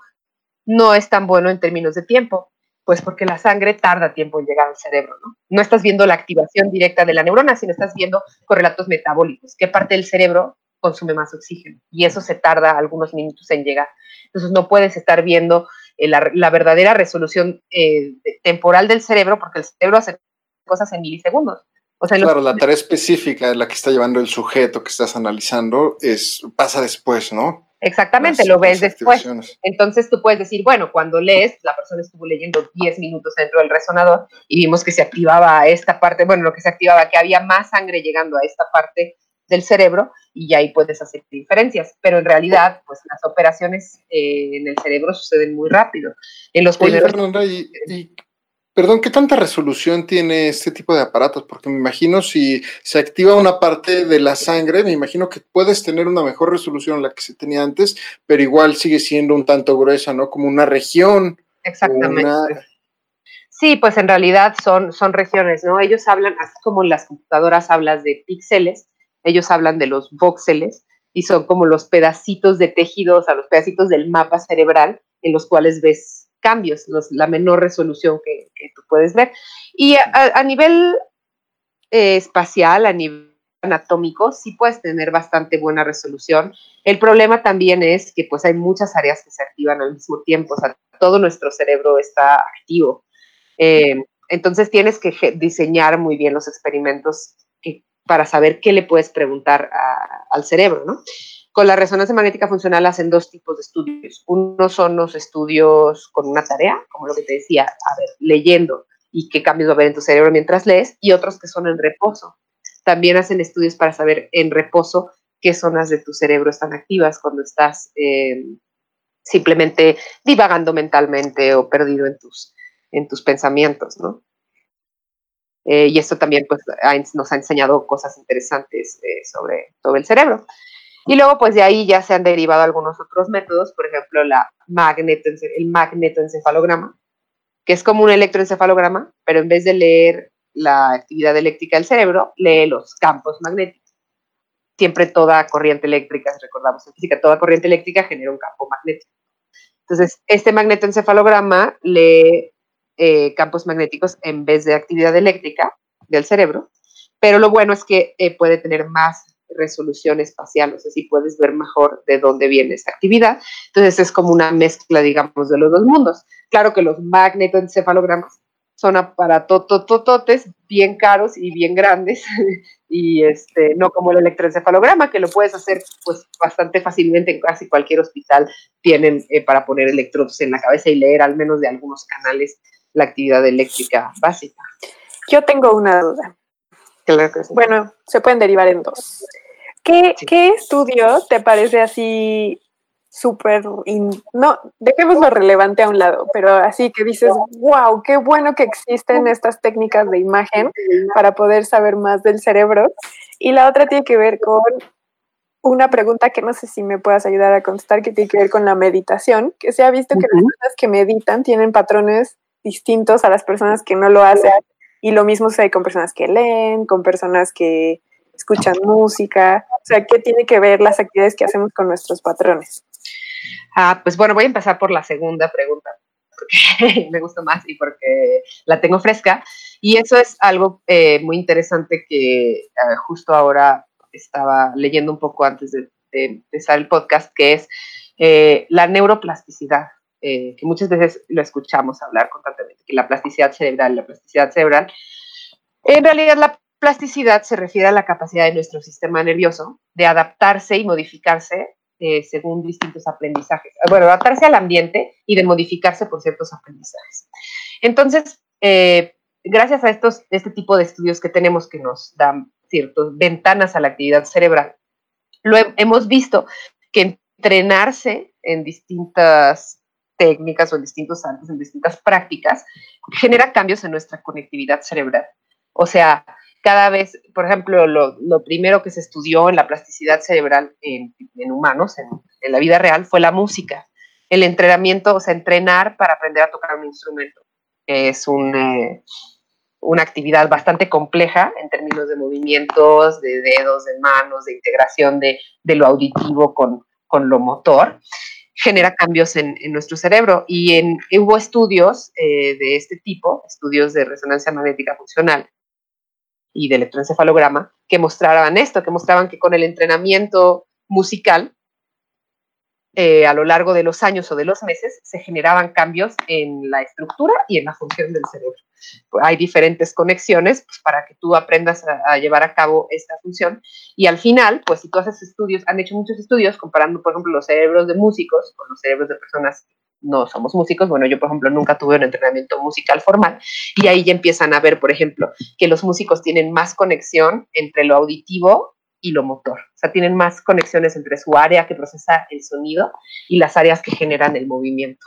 no es tan bueno en términos de tiempo, pues porque la sangre tarda tiempo en llegar al cerebro, ¿no? No estás viendo la activación directa de la neurona, sino estás viendo correlatos metabólicos, qué parte del cerebro consume más oxígeno, y eso se tarda algunos minutos en llegar. Entonces no puedes estar viendo eh, la, verdadera resolución eh, temporal del cerebro, porque el cerebro hace cosas en milisegundos. O sea, claro, la tarea específica, la que está llevando el sujeto que estás analizando, es pasa después, ¿no? Exactamente, lo ves después. Entonces tú puedes decir, bueno, cuando lees, la persona estuvo leyendo 10 minutos dentro del resonador y vimos que se activaba esta parte, bueno, lo que se activaba, que había más sangre llegando a esta parte del cerebro y ya ahí puedes hacer diferencias. Pero en realidad, pues las operaciones eh, en el cerebro suceden muy rápido. En los primeros... Perdón, ¿qué tanta resolución tiene este tipo de aparatos? Porque me imagino si se activa una parte de la sangre, me imagino que puedes tener una mejor resolución la que se tenía antes, pero igual sigue siendo un tanto gruesa, ¿no? Como una región. Exactamente. Sí, pues en realidad son, son regiones, ¿no? Ellos hablan, así como en las computadoras hablas de píxeles, ellos hablan de los voxeles y son como los pedacitos de tejidos, a los pedacitos del mapa cerebral en los cuales ves cambios, la menor resolución que, tú puedes ver. Y a, nivel eh, espacial, a nivel anatómico, sí puedes tener bastante buena resolución. El problema también es que pues hay muchas áreas que se activan al mismo tiempo, o sea, todo nuestro cerebro está activo. Eh, entonces tienes que diseñar muy bien los experimentos para saber qué le puedes preguntar al cerebro, ¿no? Con la resonancia magnética funcional hacen dos tipos de estudios. Uno son los estudios con una tarea, como lo que te decía, a ver, leyendo y qué cambios va a haber en tu cerebro mientras lees, y otros que son en reposo. También hacen estudios para saber en reposo qué zonas de tu cerebro están activas cuando estás eh, simplemente divagando mentalmente o perdido en tus, en tus pensamientos, ¿no? Eh, y esto también pues, nos ha enseñado cosas interesantes eh, sobre, sobre el cerebro. Y luego, pues de ahí ya se han derivado algunos otros métodos, por ejemplo, la el magnetoencefalograma, que es como un electroencefalograma, pero en vez de leer la actividad eléctrica del cerebro, lee los campos magnéticos. Siempre toda corriente eléctrica, recordamos en física, toda corriente eléctrica genera un campo magnético. Entonces, este magnetoencefalograma lee eh, campos magnéticos en vez de actividad eléctrica del cerebro, pero lo bueno es que eh, puede tener más resolución espacial, o sea, si puedes ver mejor de dónde viene esa actividad. Entonces es como una mezcla, digamos, de los dos mundos. Claro que los magnetoencefalogramas son aparatotototes bien caros y bien grandes y este no como el electroencefalograma que lo puedes hacer pues bastante fácilmente en casi cualquier hospital tienen eh, para poner electrodos en la cabeza y leer al menos de algunos canales la actividad eléctrica básica. Yo tengo una duda. Bueno, se pueden derivar en dos. ¿Qué, ¿Qué estudio te parece así súper, no, dejémoslo relevante a un lado, pero así que dices, wow, qué bueno que existen estas técnicas de imagen para poder saber más del cerebro. Y la otra tiene que ver con una pregunta que no sé si me puedas ayudar a contestar, que tiene que ver con la meditación, que se ha visto que las personas que meditan tienen patrones distintos a las personas que no lo hacen. Y lo mismo se con personas que leen, con personas que escuchan música. O sea, ¿qué tiene que ver las actividades que hacemos con nuestros patrones? Ah, pues bueno, voy a empezar por la segunda pregunta, porque me gusta más y porque la tengo fresca. Y eso es algo eh, muy interesante que eh, justo ahora estaba leyendo un poco antes de, empezar el podcast, que es eh, la neuroplasticidad, que muchas veces lo escuchamos hablar constantemente, que la plasticidad cerebral, la plasticidad cerebral, en realidad la plasticidad se refiere a la capacidad de nuestro sistema nervioso de adaptarse y modificarse eh, según distintos aprendizajes. Bueno, adaptarse al ambiente y de modificarse por ciertos aprendizajes. Entonces, eh, gracias a estos, este tipo de estudios que tenemos que nos dan ciertas ventanas a la actividad cerebral, lo hemos visto que entrenarse en distintas técnicas o en distintos artes, en distintas prácticas, genera cambios en nuestra conectividad cerebral. O sea, cada vez, por ejemplo, lo, primero que se estudió en la plasticidad cerebral en, humanos, en, la vida real, fue la música. El entrenamiento, o sea, entrenar para aprender a tocar un instrumento. Es eh, una actividad bastante compleja en términos de movimientos, de dedos, de manos, de integración de, lo auditivo con, lo motor genera cambios en, nuestro cerebro. Y hubo estudios eh, de este tipo, estudios de resonancia magnética funcional, y de electroencefalograma que mostraban esto, que mostraban que con el entrenamiento musical, eh, a lo largo de los años o de los meses, se generaban cambios en la estructura y en la función del cerebro. hay diferentes conexiones pues, para que tú aprendas a, llevar a cabo esta función. Y al final, pues si tú haces estudios, han hecho muchos estudios comparando, por ejemplo, los cerebros de músicos con los cerebros de personas no somos músicos, bueno, yo por ejemplo nunca tuve un entrenamiento musical formal y ahí ya empiezan a ver, por ejemplo, que los músicos tienen más conexión entre lo auditivo y lo motor, o sea, tienen más conexiones entre su área que procesa el sonido y las áreas que generan el movimiento.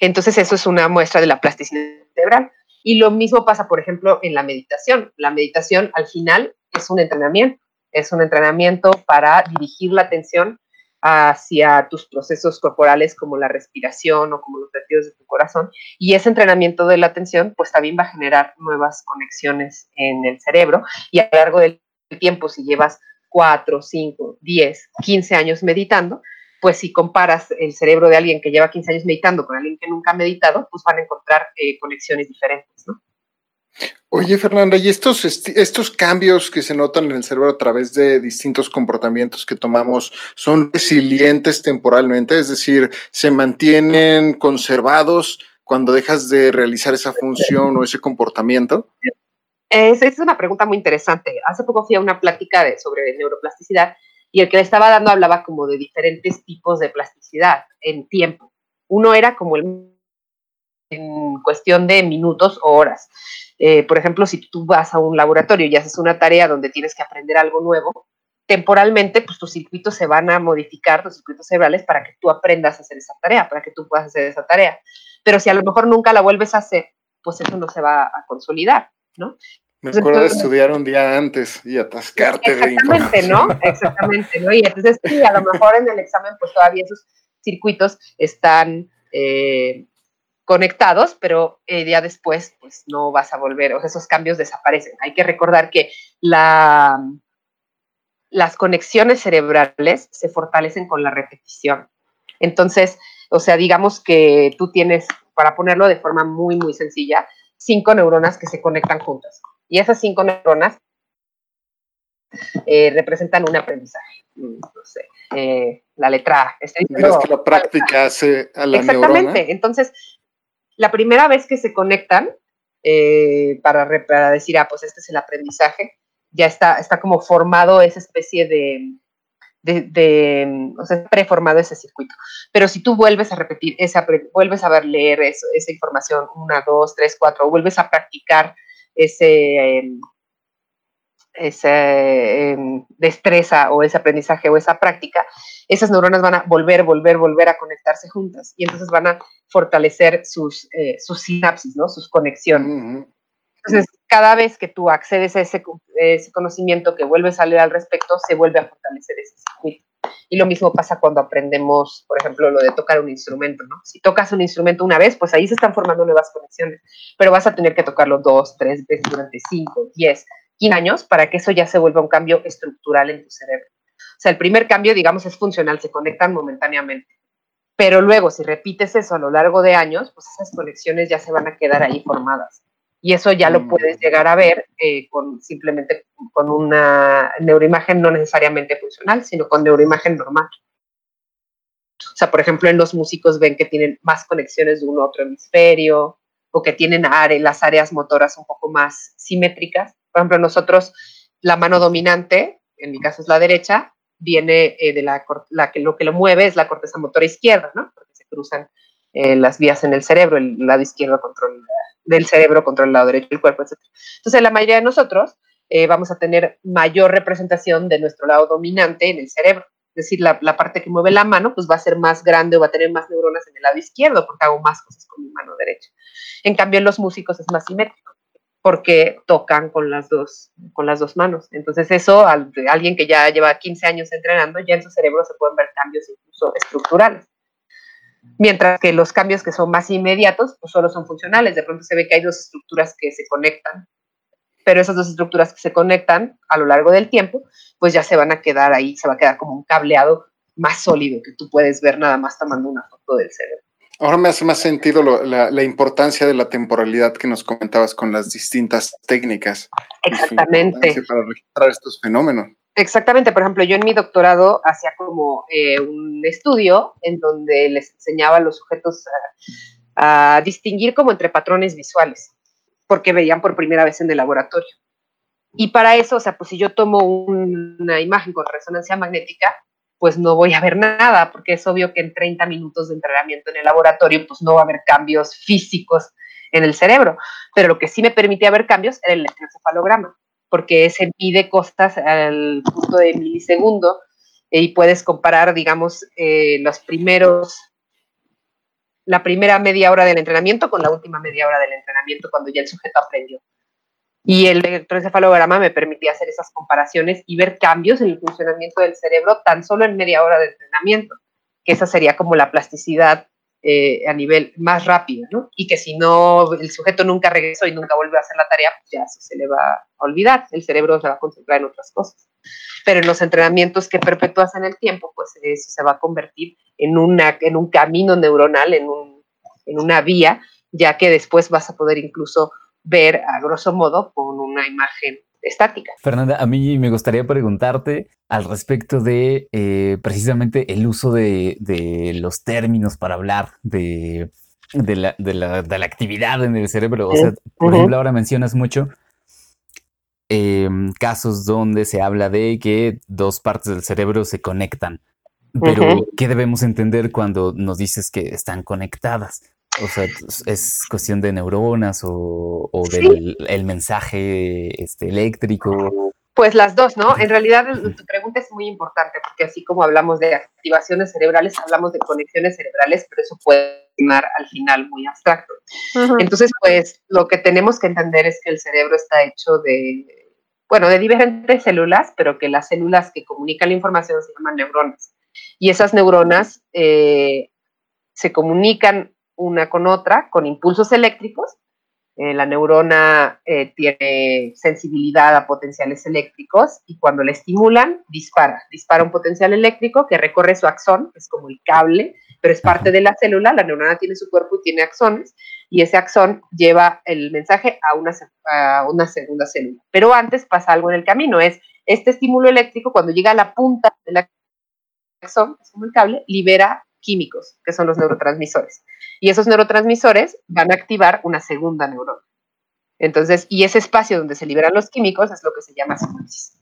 Entonces eso es una muestra de la plasticidad cerebral. Y lo mismo pasa, por ejemplo, en la meditación. La meditación al final es un entrenamiento, es un entrenamiento para dirigir la atención hacia tus procesos corporales como la respiración o como los latidos de tu corazón. Y ese entrenamiento de la atención, pues también va a generar nuevas conexiones en el cerebro. Y a lo largo del tiempo, si llevas 4, 5, 10, 15 años meditando, pues si comparas el cerebro de alguien que lleva 15 años meditando con alguien que nunca ha meditado, pues van a encontrar eh, conexiones diferentes, ¿no? Oye, Fernanda, ¿y estos, estos cambios que se notan en el cerebro a través de distintos comportamientos que tomamos son resilientes temporalmente? Es decir, ¿se mantienen conservados cuando dejas de realizar esa función o ese comportamiento? Es, una pregunta muy interesante. Hace poco fui a una plática sobre neuroplasticidad y el que le estaba dando hablaba como de diferentes tipos de plasticidad en tiempo. Uno era como en cuestión de minutos o horas. Eh, por ejemplo, si tú vas a un laboratorio y haces una tarea donde tienes que aprender algo nuevo, temporalmente, pues tus circuitos se van a modificar, tus circuitos cerebrales, para que tú aprendas a hacer esa tarea, para que tú puedas hacer esa tarea. Pero si a lo mejor nunca la vuelves a hacer, pues eso no se va a consolidar, ¿no? Me acuerdo de estudiar un día antes y atascarte de Exactamente, ¿no? Exactamente, ¿no? Y entonces, sí, a lo mejor en el examen, pues todavía esos circuitos están eh, conectados, pero eh, ya después pues no vas a volver, o sea, esos cambios desaparecen. Hay que recordar que la, las conexiones cerebrales se fortalecen con la repetición. Entonces, o sea, digamos que tú tienes, para ponerlo de forma muy, muy sencilla, cinco neuronas que se conectan juntas. Y esas cinco neuronas eh, representan un aprendizaje. Mm, no sé, eh, la letra A. que la práctica hace a la Exactamente. Entonces, la primera vez que se conectan eh, para, para, decir, ah, pues este es el aprendizaje, ya está, está como formado esa especie de, de, o sea, preformado ese circuito. Pero si tú vuelves a repetir, esa, vuelves a ver, leer esa información una, dos, tres, cuatro, o vuelves a practicar ese, em, esa em, destreza o ese aprendizaje o esa práctica, esas neuronas van a volver, volver, volver a conectarse juntas y entonces van a fortalecer sus, eh, sus sinapsis, ¿no? sus conexiones. Entonces, cada vez que tú accedes a ese, conocimiento que vuelve a salir al respecto, se vuelve a fortalecer ese circuito. Y lo mismo pasa cuando aprendemos, por ejemplo, lo de tocar un instrumento, ¿no? Si tocas un instrumento una vez, pues ahí se están formando nuevas conexiones, pero vas a tener que tocarlo dos, tres veces durante cinco, diez, quince años para que eso ya se vuelva un cambio estructural en tu cerebro. O sea, el primer cambio, digamos, es funcional, se conectan momentáneamente. Pero luego, si repites eso a lo largo de años, pues esas conexiones ya se van a quedar ahí formadas. Y eso ya lo puedes mm. llegar a ver eh, con simplemente con una neuroimagen no necesariamente funcional, sino con neuroimagen normal. O sea, por ejemplo, en los músicos ven que tienen más conexiones de un otro hemisferio o que tienen las áreas motoras un poco más simétricas. Por ejemplo, nosotros, la mano dominante, en mi caso es la derecha, viene eh, de la, la, que lo que lo mueve es la corteza motora izquierda, ¿no? Porque se cruzan eh, las vías en el cerebro, el lado izquierdo controla del cerebro contra el lado derecho del cuerpo, etc. Entonces, la mayoría de nosotros eh, vamos a tener mayor representación de nuestro lado dominante en el cerebro. Es decir, la, la, parte que mueve la mano pues va a ser más grande o va a tener más neuronas en el lado izquierdo porque hago más cosas con mi mano derecha. En cambio, en los músicos es más simétrico porque tocan con las dos, con las dos manos. Entonces eso, al, alguien que ya lleva 15 años entrenando, ya en su cerebro se pueden ver cambios incluso estructurales mientras que los cambios que son más inmediatos, pues solo son funcionales. De pronto se ve que hay dos estructuras que se conectan, pero esas dos estructuras que se conectan a lo largo del tiempo, pues ya se van a quedar ahí, se va a quedar como un cableado más sólido que tú puedes ver nada más tomando una foto del cerebro. Ahora me hace más sentido la, la, importancia de la temporalidad que nos comentabas con las distintas técnicas. Exactamente. Para registrar estos fenómenos. Exactamente, por ejemplo, yo en mi doctorado hacía como eh, un estudio en donde les enseñaba a los sujetos a, distinguir como entre patrones visuales, porque veían por primera vez en el laboratorio. Y para eso, o sea, pues si yo tomo una imagen con resonancia magnética, pues no voy a ver nada, porque es obvio que en 30 minutos de entrenamiento en el laboratorio, pues no va a haber cambios físicos en el cerebro. Pero lo que sí me permitía ver cambios era el electroencefalograma porque se mide costas al punto de milisegundo y puedes comparar, digamos, eh, los primeros, la primera media hora del entrenamiento con la última media hora del entrenamiento cuando ya el sujeto aprendió. Y el electroencefalograma me permitía hacer esas comparaciones y ver cambios en el funcionamiento del cerebro tan solo en media hora de entrenamiento, que esa sería como la plasticidad eh, a nivel más rápido, ¿no? Y que si no, el sujeto nunca regresó y nunca vuelve a hacer la tarea, pues ya se le va a olvidar, el cerebro se va a concentrar en otras cosas. Pero en los entrenamientos que perpetúas en el tiempo, pues eso se va a convertir en, una, en un camino neuronal, en, un, en una vía, ya que después vas a poder incluso ver, a grosso modo, con una imagen estática. Fernanda, a mí me gustaría preguntarte al respecto de eh, precisamente el uso de, los términos para hablar de, la, actividad en el cerebro. O sea, por ejemplo, ahora mencionas mucho em, casos donde se habla de que dos partes del cerebro se conectan. Pero, ¿qué debemos entender cuando nos dices que están conectadas? O sea, es cuestión de neuronas o, del el mensaje este, electrítico. Pues las dos, ¿no? En realidad tu pregunta es muy importante porque así como hablamos de activaciones cerebrales, hablamos de conexiones cerebrales, pero eso puede sonar al final muy abstracto. Entonces, pues lo que tenemos que entender es que el cerebro está hecho de, bueno, de diferentes células, pero que las células que comunican la información se llaman neuronas. Y esas neuronas eh, se comunican una con otra con impulsos eléctricos. Eh, la neurona eh, tiene sensibilidad a potenciales eléctricos y cuando la estimulan, dispara. Dispara un potencial eléctrico que recorre su axón, es como el cable, pero es parte de la célula. La neurona tiene su cuerpo y tiene axones, y ese axón lleva el mensaje a una, a una segunda célula. Pero antes pasa algo en el camino, es este estímulo eléctrico, cuando llega a la punta del axón, es como el cable, libera químicos, que son los neurotransmisores. Y esos neurotransmisores van a activar una segunda neurona. Entonces, y ese espacio donde se liberan los químicos es lo que se llama sinapsis.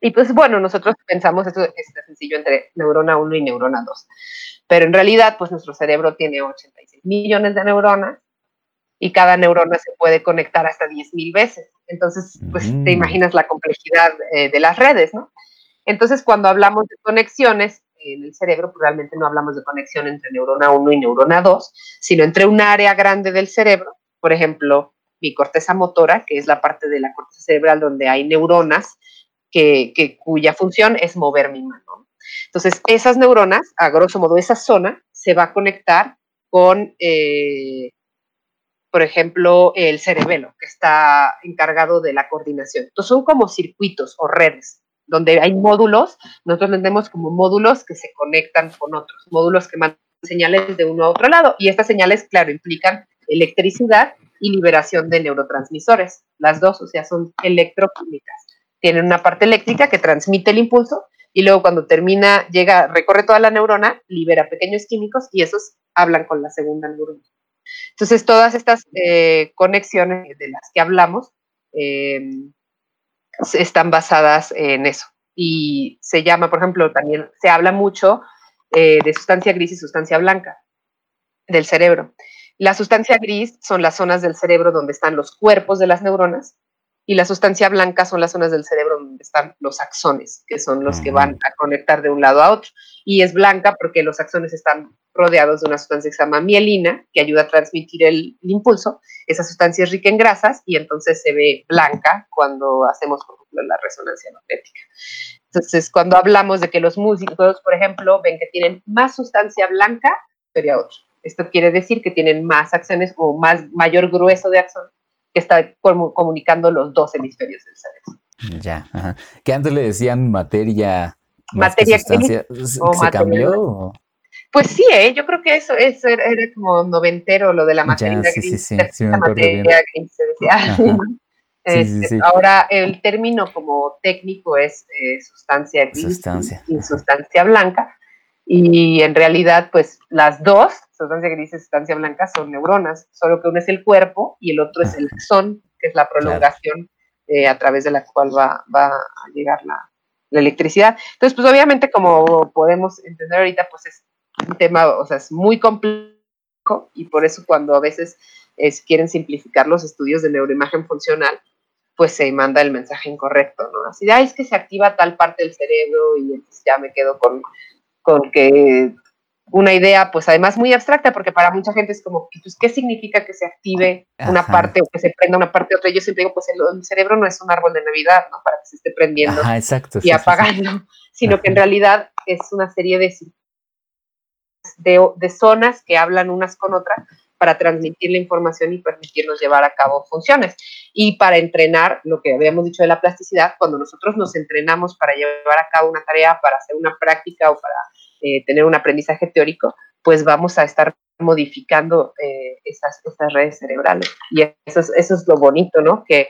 Y pues bueno, nosotros pensamos, esto es sencillo entre neurona 1 y neurona 2. Pero en realidad, pues nuestro cerebro tiene 86 millones de neuronas y cada neurona se puede conectar hasta 10.000 veces. Entonces, pues te Mm. imaginas la complejidad eh, de las redes, ¿no? Entonces, cuando hablamos de conexiones en el cerebro, pues realmente no hablamos de conexión entre neurona 1 y neurona 2, sino entre un área grande del cerebro, por ejemplo, mi corteza motora, que es la parte de la corteza cerebral donde hay neuronas, que, cuya función es mover mi mano. Entonces, esas neuronas, a grosso modo, esa zona se va a conectar con, eh, por ejemplo, el cerebelo, que está encargado de la coordinación. Entonces, son como circuitos o redes, donde hay módulos, nosotros lo entendemos como módulos que se conectan con otros, módulos que mandan señales de uno a otro lado. Y estas señales, claro, implican electricidad y liberación de neurotransmisores. Las dos, o sea, son electroquímicas. Tienen una parte eléctrica que transmite el impulso y luego cuando termina, llega, recorre toda la neurona, libera pequeños químicos y esos hablan con la segunda neurona. Entonces, todas estas eh, conexiones de las que hablamos eh, están basadas en eso. Y se llama, por ejemplo, también se habla mucho eh, de sustancia gris y sustancia blanca del cerebro. La sustancia gris son las zonas del cerebro donde están los cuerpos de las neuronas y la sustancia blanca son las zonas del cerebro donde están los axones, que son los que van a conectar de un lado a otro. Y es blanca porque los axones están rodeados de una sustancia que se llama mielina, que ayuda a transmitir el, el impulso. Esa sustancia es rica en grasas y entonces se ve blanca cuando hacemos, por ejemplo, la resonancia magnética. Entonces, cuando hablamos de que los músicos, por ejemplo, ven que tienen más sustancia blanca, sería otro. Esto quiere decir que tienen más axones o más, mayor grueso de axón que está comu- comunicando los dos hemisferios del cerebro. Ya, ajá. Que antes le decían materia. que Materia sustancia. ¿Se, o se materia cambió? o? Pues sí, ¿eh? yo creo que eso, eso era, era como noventero, lo de la materia sí, sí, gris. sí, la sí me bien. materia gris. Sí, sí, Este, sí. Ahora el término como técnico es eh, sustancia gris Sustancia, y sustancia blanca. Y en realidad, pues las dos, sustancia gris y sustancia blanca, son neuronas, solo que uno es el cuerpo y el otro es el axón, que es la prolongación eh, a través de la cual va, va a llegar la, la electricidad. Entonces, pues obviamente, como podemos entender ahorita, pues es un tema, o sea, es muy complejo y por eso cuando a veces es, quieren simplificar los estudios de neuroimagen funcional, pues se manda el mensaje incorrecto, ¿no? Así de, "Ay, es que se activa tal parte del cerebro y entonces ya me quedo con, con que una idea, pues además muy abstracta, porque para mucha gente es como, pues, ¿qué significa que se active una Ajá. parte o que se prenda una parte otra? Yo siempre digo, pues el, el cerebro no es un árbol de Navidad, ¿no? Para que se esté prendiendo Ajá, exacto. y sí, sí, sí. apagando, sino que en realidad es una serie de, de, de zonas que hablan unas con otras para transmitir la información y permitirnos llevar a cabo funciones. Y para entrenar, lo que habíamos dicho de la plasticidad, cuando nosotros nos entrenamos para llevar a cabo una tarea, para hacer una práctica o para eh, tener un aprendizaje teórico, pues vamos a estar modificando eh, esas, esas redes cerebrales. Y eso es, eso es lo bonito, ¿no? Que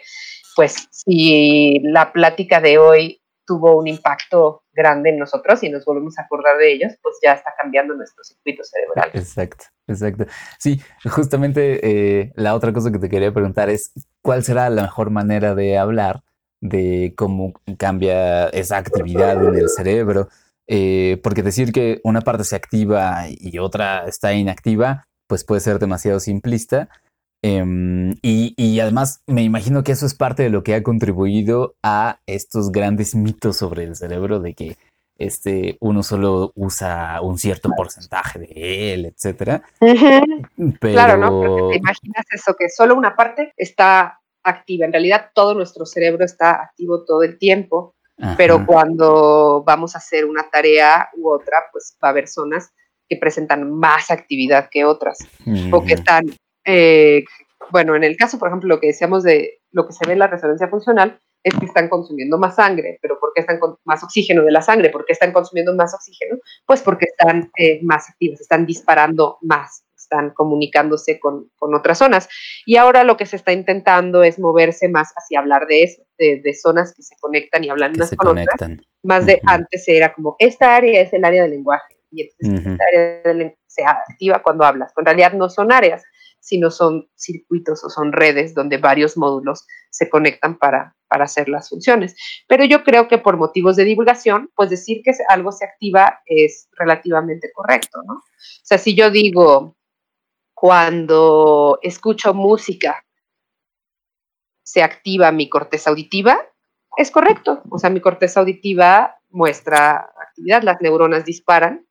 pues si la plática de hoy tuvo un impacto grande en nosotros y nos volvemos a acordar de ellos, pues ya está cambiando nuestros circuitos cerebrales. Exacto, exacto. Sí, justamente eh, la otra cosa que te quería preguntar es, ¿cuál será la mejor manera de hablar de cómo cambia esa actividad en el cerebro? Eh, porque decir que una parte se activa y otra está inactiva, pues puede ser demasiado simplista. Em, y, y además me imagino que eso es parte de lo que ha contribuido a estos grandes mitos sobre el cerebro de que este, uno solo usa un cierto porcentaje de él, etcétera. Pero... Claro, ¿no? Porque te imaginas eso, que solo una parte está activa. En realidad todo nuestro cerebro está activo todo el tiempo, Ajá, pero cuando vamos a hacer una tarea u otra, pues va a haber zonas que presentan más actividad que otras o que están, eh, bueno, en el caso, por ejemplo, lo que decíamos de lo que se ve en la resonancia funcional es que están consumiendo más sangre, pero ¿por qué están con más oxígeno de la sangre? ¿Por qué están consumiendo más oxígeno? Pues porque están eh, más activas, están disparando más, están comunicándose con, con, otras zonas. Y ahora lo que se está intentando es moverse más hacia hablar de eso, de, de zonas que se conectan y hablan que unas con conectan. otras. Más de antes era como, esta área es el área del lenguaje. Y entonces esta área del se activa cuando hablas. En realidad no son áreas, sino son circuitos o son redes donde varios módulos se conectan para, para hacer las funciones. Pero yo creo que por motivos de divulgación, pues decir que algo se activa es relativamente correcto, ¿no? O sea, si yo digo, cuando escucho música se activa mi corteza auditiva, es correcto. O sea, mi corteza auditiva muestra actividad, las neuronas disparan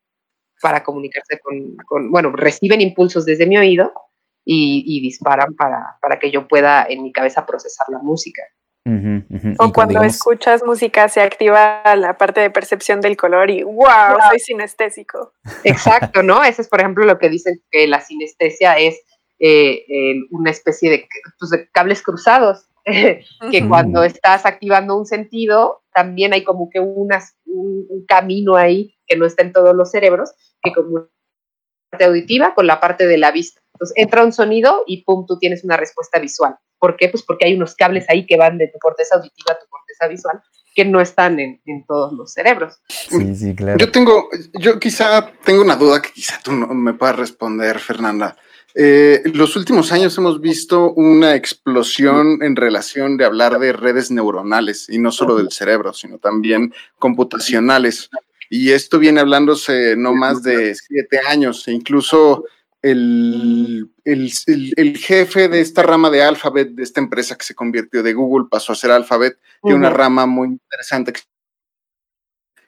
para comunicarse con, bueno, reciben impulsos desde mi oído y, disparan para, para, que yo pueda en mi cabeza procesar la música. O cuando escuchas música se activa la parte de percepción del color y wow, soy sinestésico. Exacto, ¿no? Eso es, por ejemplo, lo que dicen que la sinestesia es eh, una especie de, pues, de, cables cruzados, que cuando estás activando un sentido, también hay como que unas, un, camino ahí que no está en todos los cerebros, que como la parte auditiva con la parte de la vista. Entonces entra un sonido y pum, tú tienes una respuesta visual. ¿Por qué? Pues porque hay unos cables ahí que van de tu corteza auditiva a tu corteza visual que no están en, en, todos los cerebros. Sí, sí, claro. Yo tengo, yo quizá tengo una duda que quizá tú no me puedas responder, Fernanda. Eh, los últimos años hemos visto una explosión en relación de hablar de redes neuronales y no solo del cerebro, sino también computacionales. Y esto viene hablándose no más de siete años e incluso el, el, jefe de esta rama de Alphabet, de esta empresa que se convirtió de Google, pasó a ser Alphabet, y una rama muy interesante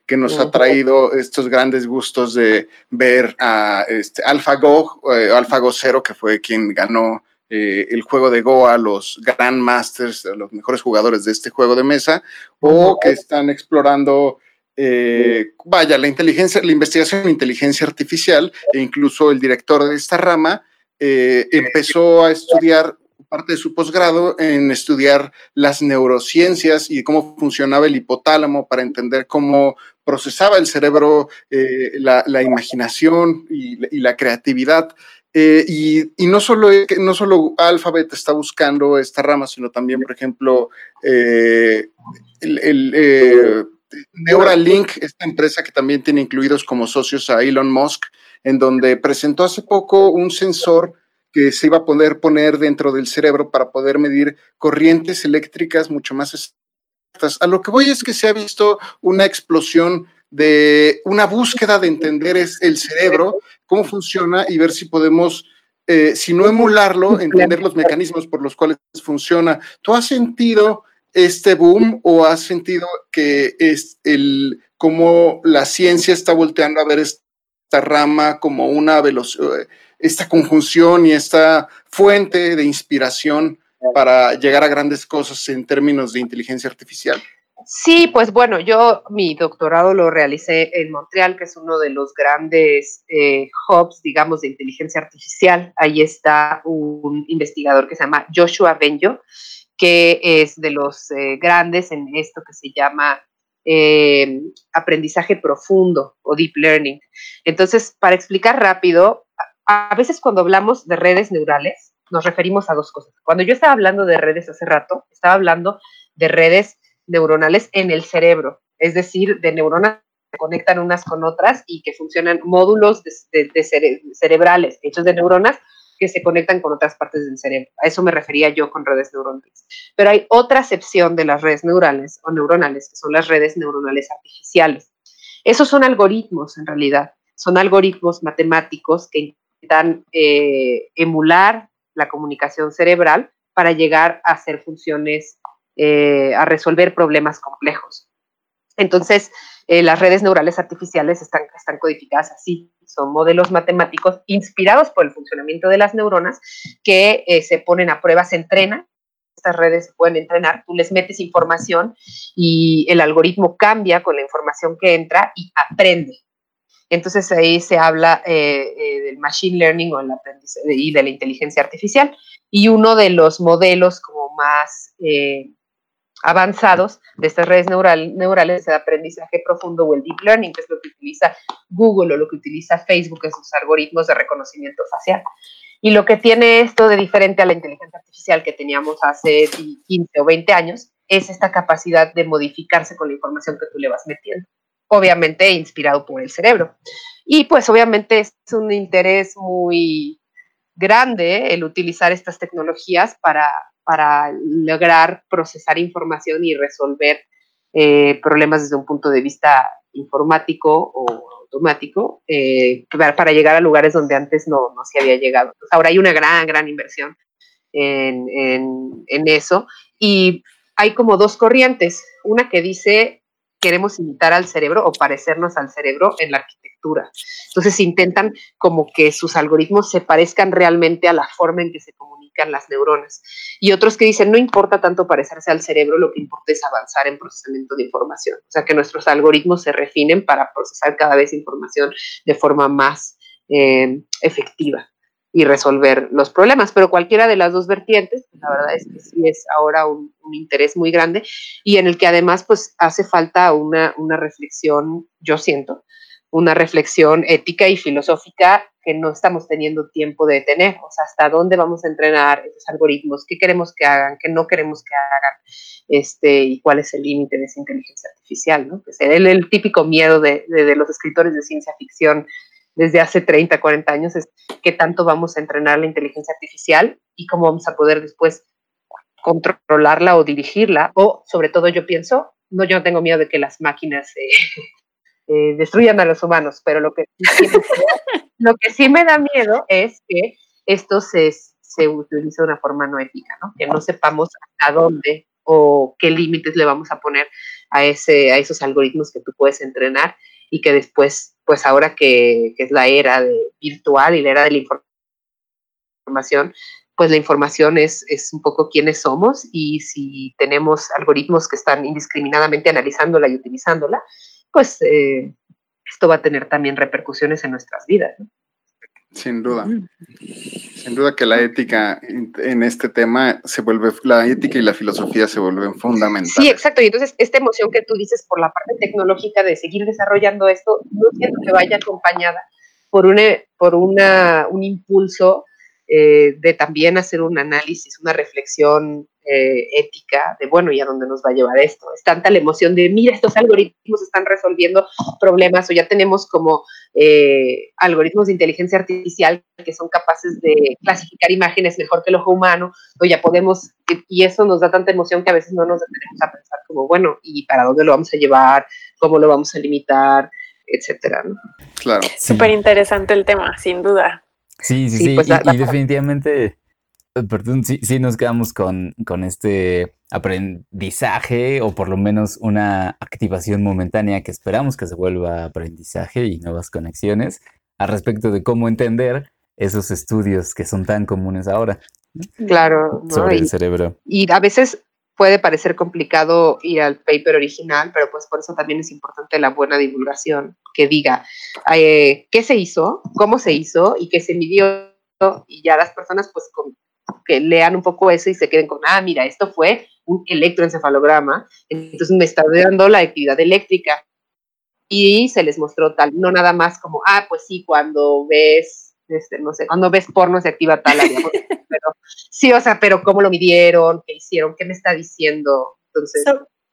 que nos ha traído estos grandes gustos de ver a este, AlphaGo, eh, AlphaGo Zero, que fue quien ganó eh, el juego de Go a los Grandmasters, a los mejores jugadores de este juego de mesa, o que están explorando eh, vaya, la inteligencia, la investigación en inteligencia artificial, e incluso el director de esta rama eh, empezó a estudiar parte de su posgrado en estudiar las neurociencias y cómo funcionaba el hipotálamo para entender cómo procesaba el cerebro eh, la, imaginación y, la creatividad. y, no, solo, no solo Alphabet está buscando esta rama, sino también, por ejemplo, el, Neuralink, esta empresa que también tiene incluidos como socios a Elon Musk, en donde presentó hace poco un sensor que se iba a poder poner dentro del cerebro para poder medir corrientes eléctricas mucho más exactas. A lo que voy es que se ha visto una explosión de una búsqueda de entender el cerebro, cómo funciona y ver si podemos, eh, si no emularlo, entender los mecanismos por los cuales funciona. ¿Tú has sentido este boom o has sentido que es el como la ciencia está volteando a ver esta rama como una velocidad, esta conjunción y esta fuente de inspiración para llegar a grandes cosas en términos de inteligencia artificial? Sí, pues bueno, yo mi doctorado lo realicé en Montreal, que es uno de los grandes eh, hubs, digamos, de inteligencia artificial. Ahí está un investigador que se llama Joshua Benjo, que es de los eh, grandes en esto que se llama eh, aprendizaje profundo o deep learning. Entonces, para explicar rápido, a, veces cuando hablamos de redes neurales, nos referimos a dos cosas. Cuando yo estaba hablando de redes hace rato, estaba hablando de redes neuronales en el cerebro, es decir, de neuronas que conectan unas con otras y que funcionan módulos cerebrales hechos de neuronas que se conectan con otras partes del cerebro. A eso me refería yo con redes neuronales. Pero hay otra acepción de las redes neurales o neuronales, que son las redes neuronales artificiales. Esos son algoritmos, en realidad. Son algoritmos matemáticos que intentan eh, emular la comunicación cerebral para llegar a hacer funciones, eh, a resolver problemas complejos. Entonces, eh, las redes neurales artificiales están, están codificadas así, son modelos matemáticos inspirados por el funcionamiento de las neuronas que eh, se ponen a prueba, se entrenan. Estas redes se pueden entrenar, tú les metes información y el algoritmo cambia con la información que entra y aprende. Entonces ahí se habla eh, del machine learning o el y de la inteligencia artificial. Y uno de los modelos como más avanzados de estas redes neurales de aprendizaje profundo o el deep learning, que es lo que utiliza Google o lo que utiliza Facebook en sus algoritmos de reconocimiento facial. Y lo que tiene esto de diferente a la inteligencia artificial que teníamos hace 15 o 20 años es esta capacidad de modificarse con la información que tú le vas metiendo, obviamente inspirado por el cerebro. Y pues obviamente es un interés muy grande el utilizar estas tecnologías para para lograr procesar información y resolver eh, problemas desde un punto de vista informático o automático eh, para, llegar a lugares donde antes no, no se había llegado. ahora hay una gran, gran inversión en, en, eso y hay como dos corrientes. Una que dice queremos imitar al cerebro o parecernos al cerebro en la arquitectura. Entonces intentan como que sus algoritmos se parezcan realmente a la forma en que se comunican las neuronas. Y otros que dicen, no importa tanto parecerse al cerebro, lo que importa es avanzar en procesamiento de información. O sea, que nuestros algoritmos se refinen para procesar cada vez información de forma más eh, efectiva y resolver los problemas. Pero cualquiera de las dos vertientes, pues, la verdad es que sí es ahora un, interés muy grande y en el que además pues hace falta una, una reflexión, yo siento, una reflexión ética y filosófica que no estamos teniendo tiempo de tener. O sea, hasta dónde vamos a entrenar esos algoritmos, qué queremos que hagan, qué no queremos que hagan, este, y cuál es el límite de esa inteligencia artificial, ¿no? Que es el, el típico miedo de, de, los escritores de ciencia ficción desde hace 30, 40 años, es qué tanto vamos a entrenar la inteligencia artificial y cómo vamos a poder después controlarla o dirigirla, o sobre todo yo pienso, no, yo no tengo miedo de que las máquinas eh, eh, destruyan a los humanos, pero lo que, lo que sí me da miedo es que esto se, se utilice de una forma no ética, ¿no? que no sepamos a dónde o qué límites le vamos a poner a, ese, a esos algoritmos que tú puedes entrenar y que después, pues ahora que, que es la era de virtual y la era de la información, pues la información es, es un poco quiénes somos y si tenemos algoritmos que están indiscriminadamente analizándola y utilizándola, pues eh, esto va a tener también repercusiones en nuestras vidas. Sin duda. Sin duda que la ética en este tema se vuelve, la ética y la filosofía se vuelven fundamentales. Sí, exacto. Y entonces esta emoción que tú dices por la parte tecnológica de seguir desarrollando esto, no siento que vaya acompañada por, una, por una, un impulso eh, de también hacer un análisis, una reflexión eh, ética de, bueno, ¿y a dónde nos va a llevar esto? Es tanta la emoción de, mira, estos algoritmos están resolviendo problemas o ya tenemos como eh, algoritmos de inteligencia artificial que son capaces de clasificar imágenes mejor que el ojo humano, o ya podemos, y eso nos da tanta emoción que a veces no nos detenemos a pensar como, bueno, ¿y para dónde lo vamos a llevar? ¿Cómo lo vamos a limitar? Etcétera, ¿no? Claro. Súper interesante el tema, sin duda. Sí, sí, sí, pues y definitivamente perdón, sí, sí nos quedamos con, con, este aprendizaje o por lo menos una activación momentánea que esperamos que se vuelva aprendizaje y nuevas conexiones al respecto de cómo entender esos estudios que son tan comunes ahora. Claro. Sobre el cerebro. Y a veces puede parecer complicado ir al paper original, pero pues por eso también es importante la buena divulgación, que diga eh, qué se hizo, cómo se hizo y qué se midió y ya las personas pues con, que lean un poco eso y se queden con, ah, mira, esto fue un electroencefalograma, entonces me está dando la actividad eléctrica. Y se les mostró tal, no nada más como, ah, pues sí, cuando ves, este, no sé, cuando ves porno se activa tal área. pero, sí, o sea, pero cómo lo midieron, qué hicieron, qué me está diciendo. Entonces.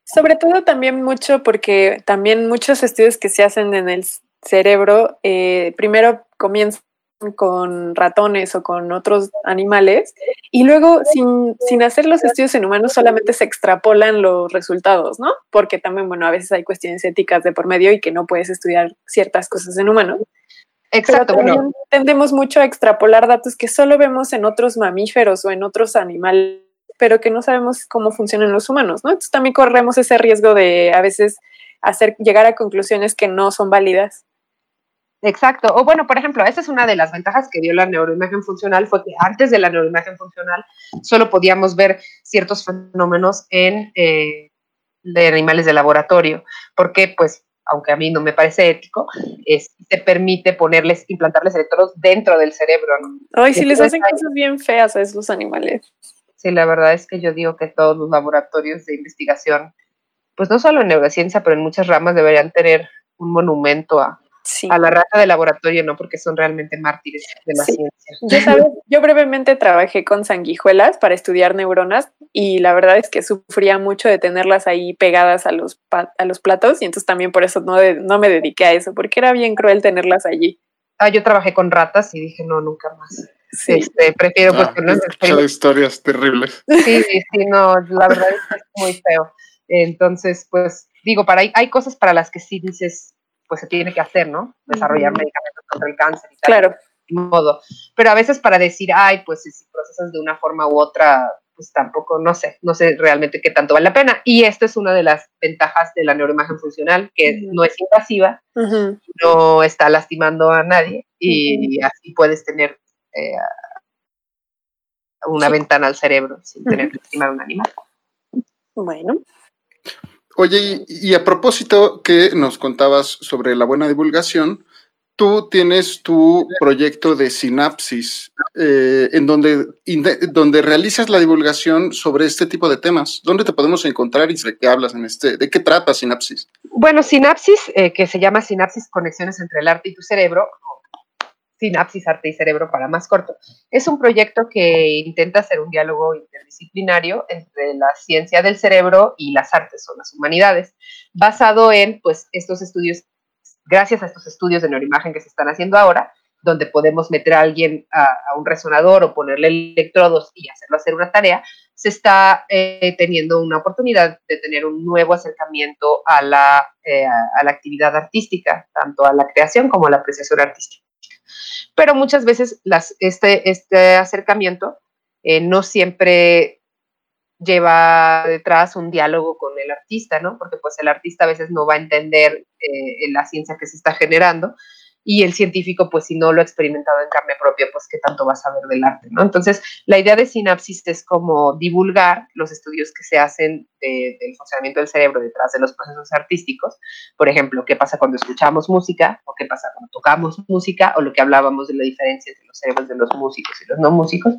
sobre todo también mucho porque también muchos estudios que se hacen en el cerebro, eh, primero comienzan con ratones o con otros animales y luego sin, sin, hacer los estudios en humanos solamente se extrapolan los resultados, ¿no? Porque también, bueno, a veces hay cuestiones éticas de por medio y que no puedes estudiar ciertas cosas en humanos. Exacto. Pero también tendemos mucho a extrapolar datos que solo vemos en otros mamíferos o en otros animales, pero que no sabemos cómo funcionan los humanos, ¿no? Entonces también corremos ese riesgo de a veces hacer llegar a conclusiones que no son válidas. Exacto. O bueno, por ejemplo, esa es una de las ventajas que dio la neuroimagen funcional, fue que antes de la neuroimagen funcional solo podíamos ver ciertos fenómenos en eh, de animales de laboratorio, porque pues, aunque a mí no me parece ético, es, te permite ponerles, implantarles electrodos dentro del cerebro. Ay, si les hacen cosas bien feas a esos animales. Sí, la verdad es que yo digo que todos los laboratorios de investigación, pues no solo en neurociencia, pero en muchas ramas deberían tener un monumento a, a la rata de laboratorio, ¿no? Porque son realmente mártires de la ciencia. Yo, yo brevemente trabajé con sanguijuelas para estudiar neuronas y la verdad es que sufría mucho de tenerlas ahí pegadas a los, a los platos y entonces también por eso no, no me dediqué a eso, porque era bien cruel tenerlas allí. Ah, yo trabajé con ratas y dije, no, nunca más. Este, prefiero pues ah, no historias terribles. Sí, sí, no, la verdad es que es muy feo. Entonces, pues digo, para hay cosas para las que sí dices, pues se tiene que hacer, ¿no? Desarrollar medicamentos contra el cáncer y tal. Claro. Modo. Pero a veces para decir, ay, pues si procesas de una forma u otra, pues tampoco, no sé, no sé realmente qué tanto vale la pena. Y esto es una de las ventajas de la neuroimagen funcional, que no es invasiva, no está lastimando a nadie y así puedes tener eh, una ventana al cerebro sin tener que lastimar a un animal. Bueno. Oye, y, a propósito que nos contabas sobre la buena divulgación, tú tienes tu proyecto de sinapsis, eh, en donde, donde realizas la divulgación sobre este tipo de temas. ¿Dónde te podemos encontrar y de qué hablas en este? ¿De qué trata sinapsis? Bueno, sinapsis, eh, que se llama sinapsis conexiones entre el arte y tu cerebro, Sinapsis Arte y Cerebro para más corto. Es un proyecto que intenta hacer un diálogo interdisciplinario entre la ciencia del cerebro y las artes o las humanidades, basado en pues estos estudios, gracias a estos estudios de neuroimagen que se están haciendo ahora, donde podemos meter a alguien a, un resonador o ponerle electrodos y hacerlo hacer una tarea, se está eh, teniendo una oportunidad de tener un nuevo acercamiento a la, eh, a la actividad artística, tanto a la creación como a la apreciación artística pero muchas veces las, este, este acercamiento eh, no siempre lleva detrás un diálogo con el artista, ¿no? Porque pues el artista a veces no va a entender eh, la ciencia que se está generando y el científico, pues si no lo ha experimentado en carne propia, pues qué tanto va a saber del arte, ¿no? Entonces, la idea de sinapsis es como divulgar los estudios que se hacen del funcionamiento del cerebro detrás de los procesos artísticos. Por ejemplo, qué pasa cuando escuchamos música, o qué pasa cuando tocamos música, o lo que hablábamos de la diferencia entre los cerebros de los músicos y los no músicos,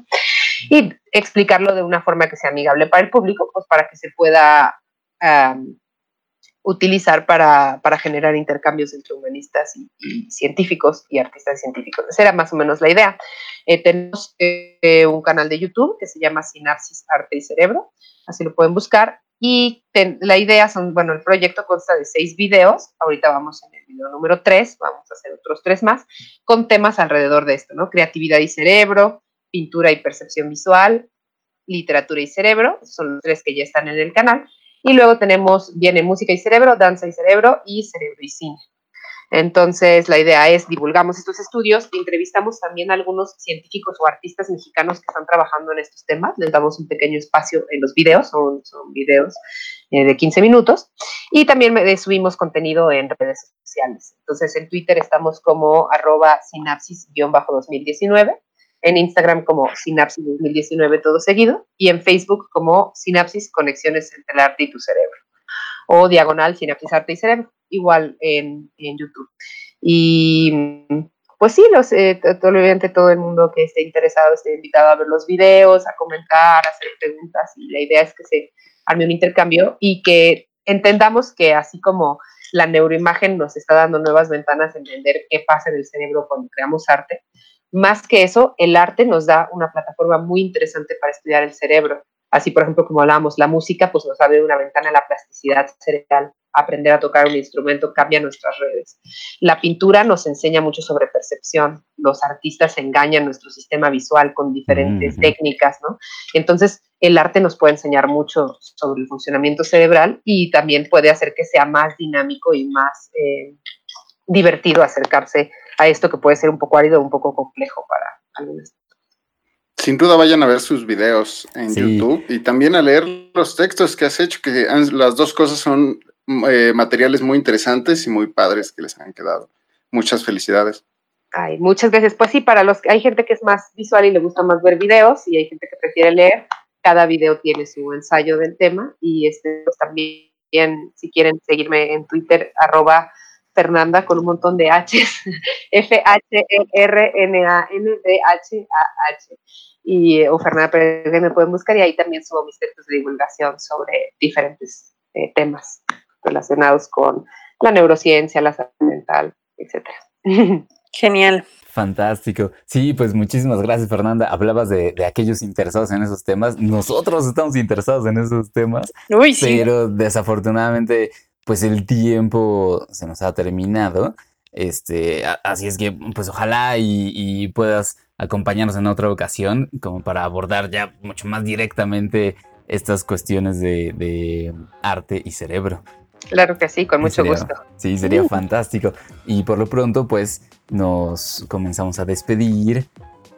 y explicarlo de una forma que sea amigable para el público, pues para que se pueda utilizar para, generar intercambios entre humanistas y, científicos y artistas científicos. Esa era más o menos la idea. Eh, tenemos eh, un canal de YouTube que se llama Sinapsis Arte y Cerebro, así lo pueden buscar. Y la idea son, bueno, el proyecto consta de seis videos, ahorita vamos en el video número tres, vamos a hacer otros tres más, con temas alrededor de esto, ¿no? Creatividad y cerebro, pintura y percepción visual, literatura y cerebro, son los tres que ya están en el canal, y luego tenemos, viene música y cerebro, danza y cerebro y cerebro y cine. Entonces, la idea es divulgamos estos estudios, entrevistamos también a algunos científicos o artistas mexicanos que están trabajando en estos temas, les damos un pequeño espacio en los videos, son, son videos eh, de 15 minutos, y también subimos contenido en redes sociales. Entonces, en Twitter estamos como arroba sinapsis-2019 en Instagram como Sinapsis 2019 todo seguido y en Facebook como Sinapsis Conexiones entre el arte y tu cerebro o diagonal Sinapsis Arte y Cerebro, igual en, YouTube. Y pues sí, los, eh, todo el mundo que esté interesado esté invitado a ver los videos, a comentar, a hacer preguntas y la idea es que se arme un intercambio y que entendamos que así como la neuroimagen nos está dando nuevas ventanas a entender qué pasa en el cerebro cuando creamos arte, más que eso, el arte nos da una plataforma muy interesante para estudiar el cerebro. Así, por ejemplo, como hablábamos, la música pues nos abre una ventana a la plasticidad cerebral. Aprender a tocar un instrumento cambia nuestras redes. La pintura nos enseña mucho sobre percepción. Los artistas engañan nuestro sistema visual con diferentes técnicas, ¿no? Entonces, el arte nos puede enseñar mucho sobre el funcionamiento cerebral y también puede hacer que sea más dinámico y más eh, divertido acercarse a esto que puede ser un poco árido, un poco complejo para algunos. Sin duda vayan a ver sus videos en YouTube y también a leer los textos que has hecho, que las dos cosas son eh, materiales muy interesantes y muy padres que les han quedado. Muchas felicidades. Ay, muchas gracias. Pues sí, para los hay gente que es más visual y le gusta más ver videos y hay gente que prefiere leer. Cada video tiene su ensayo del tema y este pues, también si quieren seguirme en Twitter arroba Fernanda con un montón de H's, F-H-E-R-N-A-N-D-H-A-H. Y, o Fernanda Pérez, me pueden buscar y ahí también subo mis textos de divulgación sobre diferentes eh, temas relacionados con la neurociencia, la salud mental, etc. Genial. Fantástico. Sí, pues muchísimas gracias, Fernanda. Hablabas de, de, aquellos interesados en esos temas. Nosotros estamos interesados en esos temas. Uy, sí. Pero desafortunadamente pues el tiempo se nos ha terminado. Este, así es que, pues ojalá y, puedas acompañarnos en otra ocasión, como para abordar ya mucho más directamente estas cuestiones de, arte y cerebro. Claro que sí, con mucho Sería- gusto. Sí, sería fantástico. Y por lo pronto, pues nos comenzamos a despedir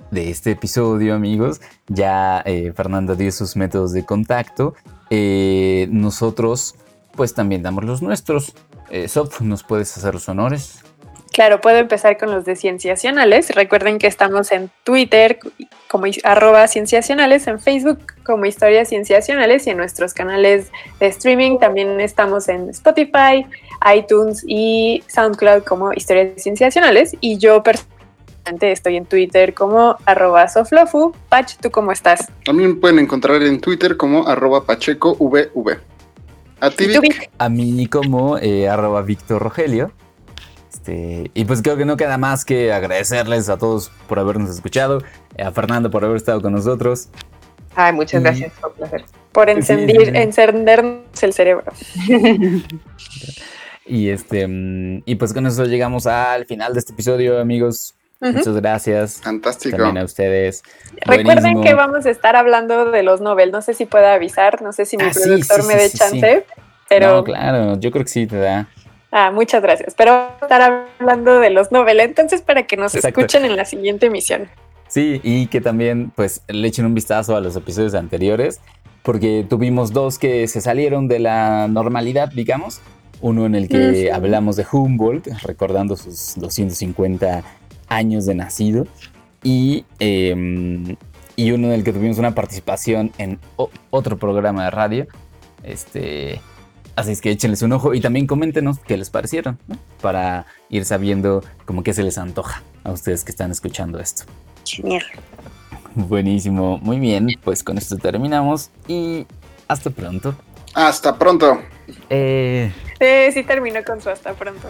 de este episodio, amigos. Ya eh, Fernanda dio sus métodos de contacto. Eh, nosotros, pues también damos los nuestros. Eh, Sof, ¿nos puedes hacer los honores? Claro, puedo empezar con los de Cienciacionales. Recuerden que estamos en Twitter como arroba Cienciacionales, en Facebook como Historias Cienciacionales y en nuestros canales de streaming también estamos en Spotify, iTunes y SoundCloud como Historias Cienciacionales. Y yo personalmente estoy en Twitter como arroba Soflofu. Pach, ¿tú cómo estás? También pueden encontrar en Twitter como arroba pachecovv. A ti. A mí como eh, arroba Víctor Rogelio. Este, y pues creo que no queda más que agradecerles a todos por habernos escuchado, eh, a Fernando por haber estado con nosotros. Ay, muchas Y- gracias, fue un placer. Por Sí, encendir, sí, sí. encendernos el cerebro. Y este mm, y pues con eso llegamos al final de este episodio, amigos. Muchas gracias. Fantástico. También a ustedes. Recuerden Buenísimo. que vamos a estar hablando de los Nobel. No sé si pueda avisar, no sé si mi Ah, productor sí, me sí, dé sí, chance, pero No, claro, yo creo que sí te da. ah, muchas gracias. Pero vamos a estar hablando de los Nobel, entonces para que nos Exacto. escuchen en la siguiente emisión. Sí, y que también pues le echen un vistazo a los episodios anteriores, porque tuvimos dos que se salieron de la normalidad, digamos. Uno en el que hablamos de Humboldt, recordando sus 250 años de nacido, y, em, y uno en el que tuvimos una participación en otro programa de radio. Este, así es que échenles un ojo y también coméntenos qué les parecieron, ¿no? para ir sabiendo como que se les antoja a ustedes que están escuchando esto. Genial. Buenísimo, muy bien, pues con esto terminamos y hasta pronto. Hasta pronto. Eh, Sí, sí terminó con su hasta pronto.